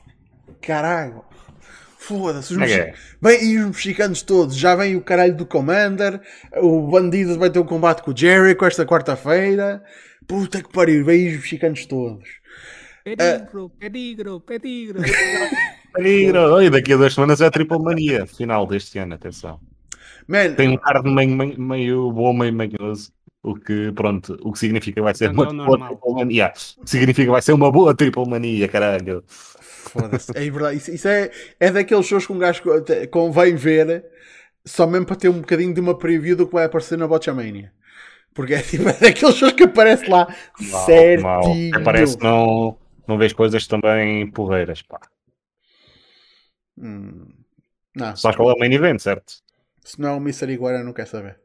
Caralho. Foda-se. Os é, é. Bem, e os mexicanos todos. Já vem o caralho do Commander. O bandido vai ter um combate com o Jericho esta quarta-feira. Puta que pariu. Vem os mexicanos todos. Peligro, uh... peligro, peligro. (laughs) peligro. E daqui a duas semanas é a Triple Mania. Final deste ano, atenção. Man, tem um card meio, meio, meio bom, meio manhoso. O que, pronto, o que significa vai ser uma boa triple mania. Significa vai ser uma boa triple mania, caralho. Foda-se, é verdade. Isso, isso, é, é daqueles shows que um gajo convém ver só mesmo para ter um bocadinho de uma preview do que vai aparecer na Botchamania. Porque é, (laughs) tipo, é daqueles shows que aparece lá mal, certinho. Mal. Aparece não, não vês coisas também porreiras, pá. Hum, não. Sabes qual é o main event, certo? Se não é o Mr. Iguana, não quer saber.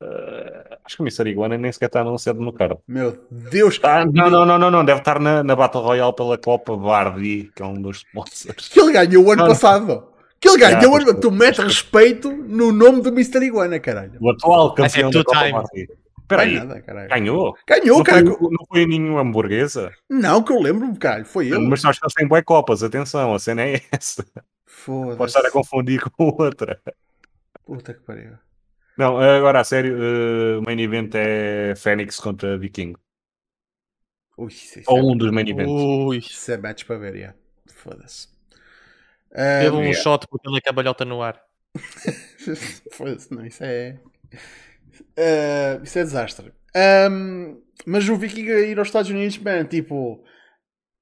Uh, acho que o Mr. Iguana nem sequer está anunciado no card. Meu Deus! Ah, não, não, não, não, não, deve estar na, na Battle Royale pela Copa Barbie, que é um dos sponsors. Que ele ganhou o ano não, passado. Que ele ganhou o ano Tu metes respeito no nome do Mr. Iguana, caralho. O atual campeão da Copa Barbie. Peraí, ganhou? Ganhou, cara. Não foi, não foi nenhuma hamburguesa? Não, que eu lembro-me, caralho. Foi ele. Mas nós estamos em boé copas, atenção, a cena é essa. Foda-se. Pode estar a confundir com outra. Puta que pariu. Não, agora a sério, uh, o main event é Fênix contra Viking. Ui, isso, Ou é um dos main events. Ui. Isso é match para ver, yeah. Foda-se. Teve um, um yeah. shot porque ele é cabalhota no ar. (laughs) Foda-se, não, isso é. Uh, isso é desastre. Um, mas o Viking a ir aos Estados Unidos, man, tipo.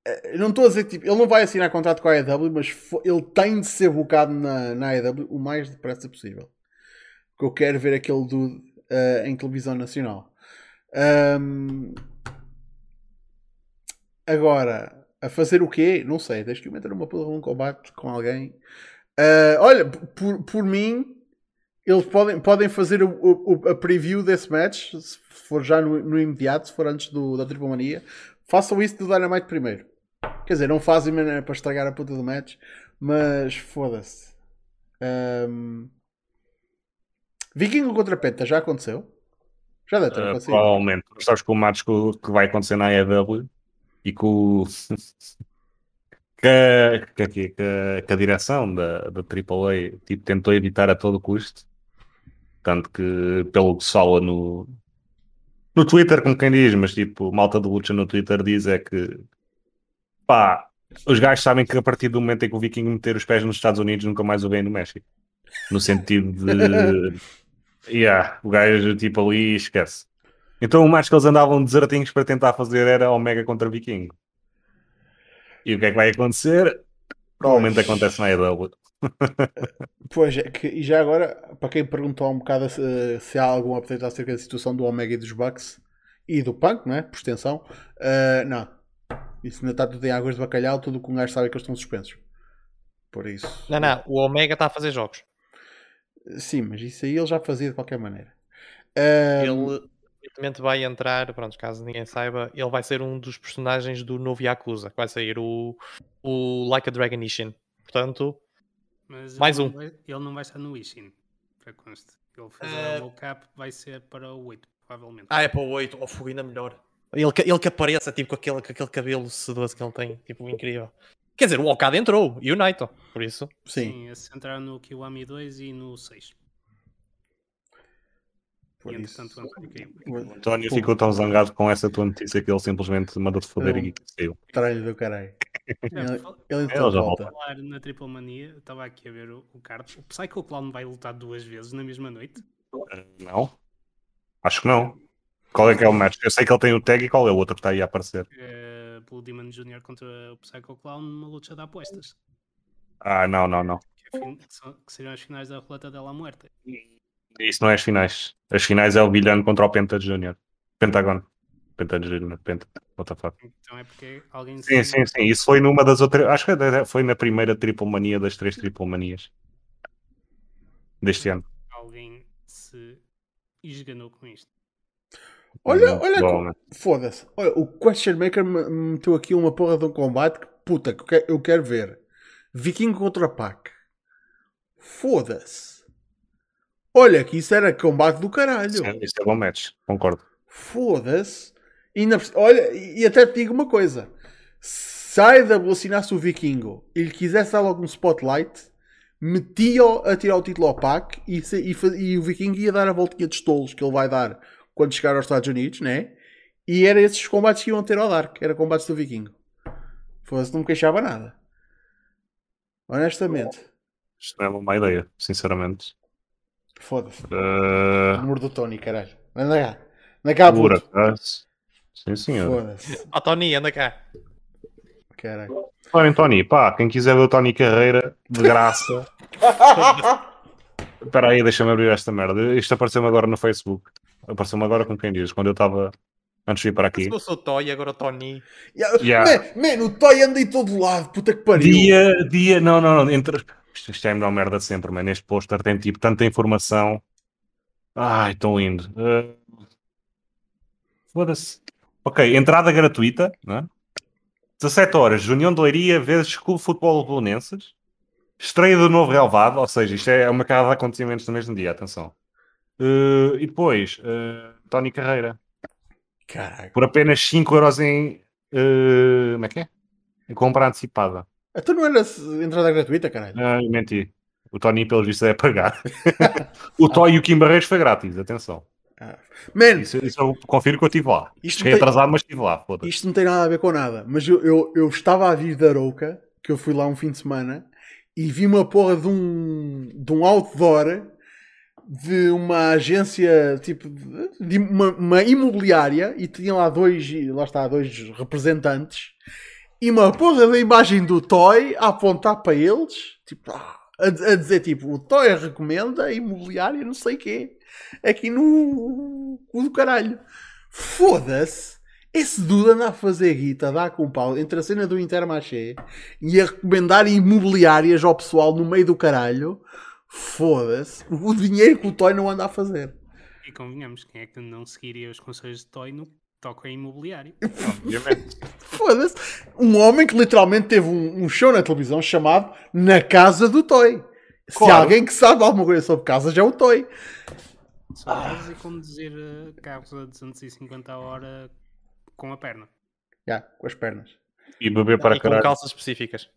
Eh, não estou a dizer tipo, ele não vai assinar contrato com a AEW, mas ele tem de ser bocado na, na AEW o mais depressa possível. Porque eu quero ver aquele dude uh, em televisão nacional. Um, agora, a fazer o quê? Não sei. Deixa que eu meter uma porra um combate com alguém. Uh, olha, por, por mim, eles podem, podem fazer o, o, a preview desse match, se for já no, no imediato, se for antes do, da Triple Mania. Façam isso do Dynamite primeiro. Quer dizer, não fazem maneira para estragar a puta do match, mas foda-se. Um... Viking contra Penta já aconteceu? Já deve ter uh, acontecido. Provavelmente. Sabes que o match que, vai acontecer na AEW e com (laughs) que, que, que, que, a direção da, da AAA tipo, tentou evitar a todo custo. Tanto que, pelo que se fala no, no Twitter, como quem diz, mas tipo, malta de luta no Twitter diz é que pá, os gajos sabem que a partir do momento em que o Viking meter os pés nos Estados Unidos, nunca mais o vêem no México. No sentido de. (laughs) yeah, o gajo tipo ali esquece. Então o mais que eles andavam desertinhos para tentar fazer era Omega contra Viking. E o que é que vai acontecer? Provavelmente pois. acontece na EW. (laughs) pois é, que, e já agora, para quem perguntou um bocado se, se há algum update acerca da situação do Omega e dos Bucks e do Punk, não é? Por extensão, uh, não. Isso ainda está tudo em águas de bacalhau, tudo com um gajo sabe que eles estão suspensos. Por isso. Não, não, o Omega está a fazer jogos. Sim, mas isso aí ele já fazia de qualquer maneira. Um... Ele evidentemente vai entrar, pronto, caso ninguém saiba, ele vai ser um dos personagens do novo Yakuza, que vai sair o, o Like a Dragon Ishin. Portanto, mas mais um. Vai, ele não vai estar no Ishin, para conste. Ele fazer uh... o cap vai ser para o 8, provavelmente. Ah, é para o 8, ou oh, fogo ainda melhor. Ele, ele que apareça tipo, com, aquele, com aquele cabelo sedoso que ele tem, tipo, incrível. Quer dizer, o Okada entrou e o Naito, por isso. Sim. Sim, esse entraram no Kiwami 2 e no 6. Por e entretanto o António ficou tão zangado com essa tua notícia que ele simplesmente mandou-te foder e saiu. Tralho do caralho. Ele, ele, ele já volta. falar na Triple Mania, estava aqui a ver o, o card. O Psycho Clown vai lutar duas vezes na mesma noite? Não. Acho que não. Qual é que é o match? Eu sei que ele tem o tag e qual é o outro que está aí a aparecer? É, Blue Demon Jr. contra o Psycho Clown numa luta de apostas. Ah, não, não, não. Que, é que seriam as finais da Roleta dela Muerta. Isso não é as finais. As finais é o Guilherme contra o Penta Jr. Pentagon. Penta Jr. Penta. What the? Então é porque alguém. Sim, sim, sim. Isso foi numa das outras. Acho que foi na primeira triple mania das três triple manias deste ano. Alguém se esganou com isto. Olha, olha, Bom, né? foda-se. Olha, o Question Maker meteu aqui uma porra de um combate que puta, que eu quero ver. Viking contra Pac. Foda-se. Olha, que isso era combate do caralho. Sim, isso é bom match, concordo. Foda-se. E olha, e até te digo uma coisa: se a AEW assinasse o Vikingo e lhe quisesse dar algum spotlight, metia-o a tirar o título ao PAC e, e, e, o Vikingo ia dar a voltinha de estolos que ele vai dar quando chegar aos Estados Unidos, né? E era esses combates que iam ter ao Dark, era combates do Vikingo. Foda-se, não me queixava nada. Honestamente. Isto não é uma má ideia, sinceramente. Foda-se. Uh... Número do Tony, caralho. Anda cá. Anda cá, Por acaso. Sim, senhor. Foda-se. Ó, Tony, anda cá. Caralho. Olhem, Tony, pá, quem quiser ver o Tony Carreira, de graça. (laughs) Espera aí, deixa-me abrir esta merda. Isto apareceu-me agora no Facebook. Apareceu-me agora com quem diz, quando eu estava antes de ir para aqui. Se fosse o Toy, agora o Tony. Yeah. Yeah. Man, man, o Toy anda em todo lado, puta que pariu. Dia, dia, não, não, não. Entre... Isto, isto é a melhor merda de sempre, mas neste pôster tem tipo tanta informação. Ai, tão lindo. Uh... Foda-se. Ok, entrada gratuita, né? 17 horas, União de Leiria vezes Clube Futebol Bolonenses. Estreia do novo relevado, ou seja, isto é uma carrada de acontecimentos no mesmo dia, atenção. Uh, e depois, uh, Tony Carreira. Caraca. Por apenas 5 euros em. Uh, como é que é? Em compra antecipada. Tu não era entrada gratuita, caralho? Não, menti. O Tony, pelo visto, é pagar. (laughs) (laughs) o Toy e o Kim Barreiros foi grátis, atenção. Ah. Man, isso, isso eu confiro que eu estive lá. Isto Cheguei tem... atrasado, mas estive lá. Isto não tem nada a ver com nada. Mas eu, eu, eu estava a vir da Arouca, que eu fui lá um fim de semana, e vi uma porra de um, de um outdoor de uma agência, tipo, de uma, uma, imobiliária, e tinha lá dois, lá está, dois representantes, e uma porra da imagem do Toy a apontar para eles, tipo, a, a dizer, tipo, o Toy recomenda imobiliária, não sei quê, aqui no o do caralho. Foda-se! Esse dude anda a fazer guita, dá com pau entre a cena do Intermarché e a recomendar imobiliárias ao pessoal no meio do caralho Foda-se. O dinheiro que o Toy não anda a fazer. E convenhamos, quem é que não seguiria os conselhos de Toy no toque imobiliário? Obviamente. Foda-se. Um homem que literalmente teve um, um, show na televisão chamado Na Casa do Toy. Claro. Se alguém que sabe alguma coisa sobre casas já é o Toy. Só ah. é conduzir uh, carros a 250 a hora com a perna. Já, yeah, com as pernas. E beber para e caralho. com calças específicas.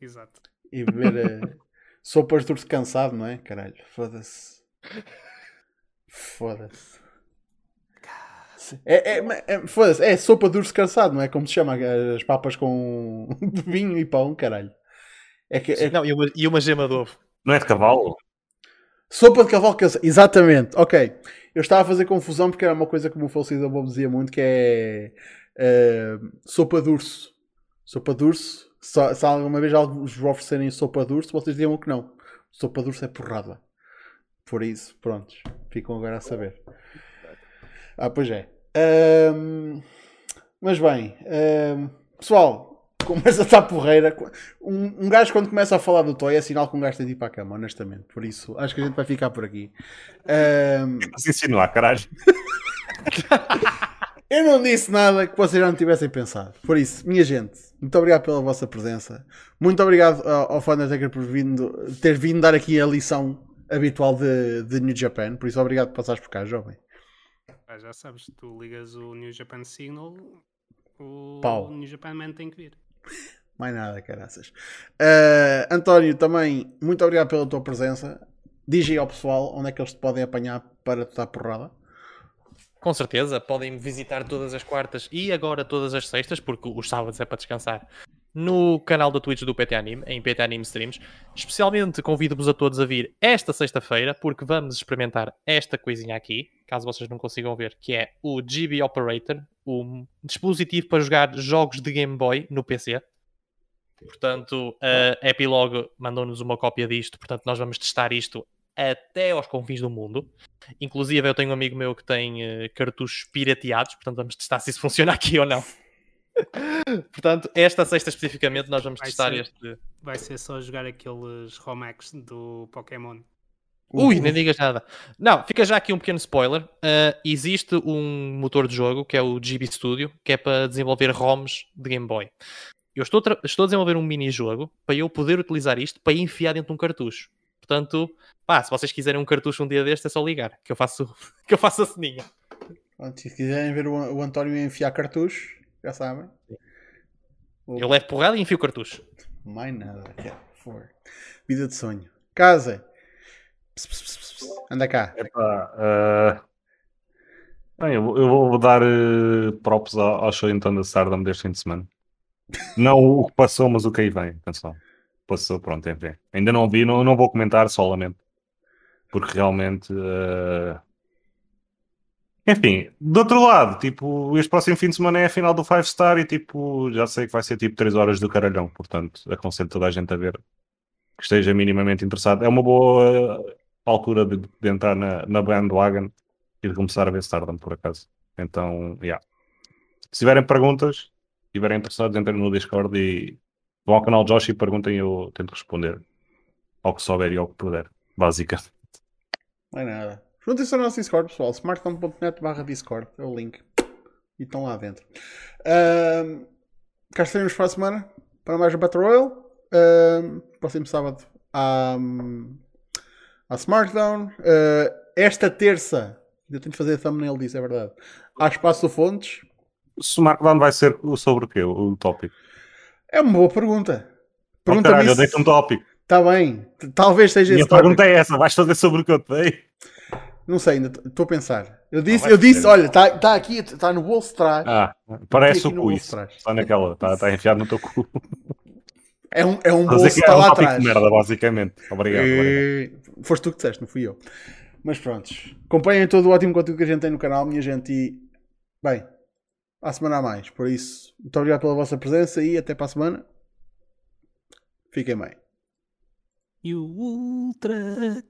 Exato. E beber... (laughs) Sopas de urso cansado, não é? Caralho, foda-se. Foda-se. É, é, é, é, sopa de urso cansado, não é? Como se chama as papas com (laughs) vinho e pão, caralho. É que, é... Não, e uma, e uma gema de ovo. Não é de cavalo? Sopa de cavalo cansado, exatamente. Ok. Eu estava a fazer confusão porque era uma coisa que o meu falecido Bob dizia muito que é uh, sopa de urso. Sopa de urso. Se, se alguma vez vos oferecerem sopa de urso, vocês digam que não. Sopa de urso é porrada. Por isso, prontos. Ficam agora a saber. Ah, pois é. Um, mas bem, um, pessoal, (laughs) começa a estar porreira. Um, um gajo, quando começa a falar do Toy, é sinal que um gajo tem de ir para a cama, honestamente. Por isso, acho que a gente vai ficar por aqui. Um, se insinuar, caralho. (laughs) Eu não disse nada que vocês já não tivessem pensado. Por isso, minha gente, muito obrigado pela vossa presença. Muito obrigado ao, ao Undertaker por vindo, ter vindo dar aqui a lição habitual de, de New Japan. Por isso, obrigado por passares por cá, jovem. Ah, já sabes, tu ligas o New Japan Signal, o Pau. New Japan Man tem que vir. (laughs) Mais nada, caraças. Uh, António, também, muito obrigado pela tua presença. Diz aí ao pessoal onde é que eles te podem apanhar para te dar porrada. Com certeza, podem visitar todas as quartas e agora todas as sextas, porque os sábados é para descansar, no canal da Twitch do PT Anime, em PT Anime Streams. Especialmente convido-vos a todos a vir esta sexta-feira, porque vamos experimentar esta coisinha aqui, caso vocês não consigam ver, que é o GB Operator, um dispositivo para jogar jogos de Game Boy no PC. Portanto, a Epilogue mandou-nos uma cópia disto, portanto, nós vamos testar isto até aos confins do mundo. Inclusive, eu tenho um amigo meu que tem uh, cartuchos pirateados, portanto, vamos testar se isso (laughs) funciona aqui ou não. (laughs) portanto, esta sexta especificamente, nós vamos vai testar ser, este. Vai ser só jogar aqueles Romex do Pokémon. Ui, nem digas nada. Não, fica já aqui um pequeno spoiler. Uh, existe um motor de jogo que é o GB Studio, que é para desenvolver ROMs de Game Boy. Eu estou, a estou a desenvolver um mini-jogo para eu poder utilizar isto para enfiar dentro de um cartucho. Portanto, pá, se vocês quiserem um cartucho um dia deste, é só ligar, que eu faço, (laughs) que eu faço a ceninha. se quiserem ver o, o António enfiar cartucho, já sabem. Eu levo porrada e enfio cartucho. Mais nada. Yeah, for. Vida de sonho. Casa. Anda cá. Epá, uh... Bem, eu, eu, vou dar uh, props ao, ao show então da Sardam deste fim de semana. (laughs) Não o que passou, mas o que aí vem. Atenção. Passou, pronto, enfim. Ainda não vi, não, não vou comentar, solamente. Porque realmente. Uh... Enfim, do outro lado, tipo, este próximo fim de semana é a final do Five Star e tipo, já sei que vai ser tipo 3 horas do caralhão, portanto, aconselho toda a gente a ver que esteja minimamente interessado. É uma boa altura de, de entrar na, na bandwagon e de começar a ver Stardom, por acaso. Então, yeah. Se tiverem perguntas, estiverem interessados, entrem no Discord e vão ao canal Josh e perguntem eu tento responder ao que souber e ao que puder, basicamente. Não é nada. Juntem-se ao nosso Discord, pessoal. smartphone.net barra Discord. É o link. E estão lá dentro. Uh, cá estaremos para a semana para mais um Battle Royale. Próximo sábado à, à SmartDown. Uh, esta terça, eu tenho de fazer a thumbnail disso, é verdade. Há espaço fontes. O SmartDown vai ser sobre o quê? O tópico? É uma boa pergunta. Pergunta oh, caralho, eu dei-te um tópico. Está bem. Talvez seja esse. A pergunta é essa: vais fazer sobre o que eu te dei? Não sei, ainda estou a pensar. Eu disse, eu disse olha, está tá aqui, está no bolso de trás. Ah, parece o cu isso. Está naquela, está tá enfiado no teu cu. É um, é um bolso que está é um lá atrás. de merda, basicamente. Obrigado, e... obrigado. Foste tu que disseste, não fui eu. Mas prontos. Acompanhem todo o ótimo conteúdo que a gente tem no canal, minha gente. E, bem, à semana a mais. Por isso, muito obrigado pela vossa presença e até para a semana. Fiquem bem. E o Ultra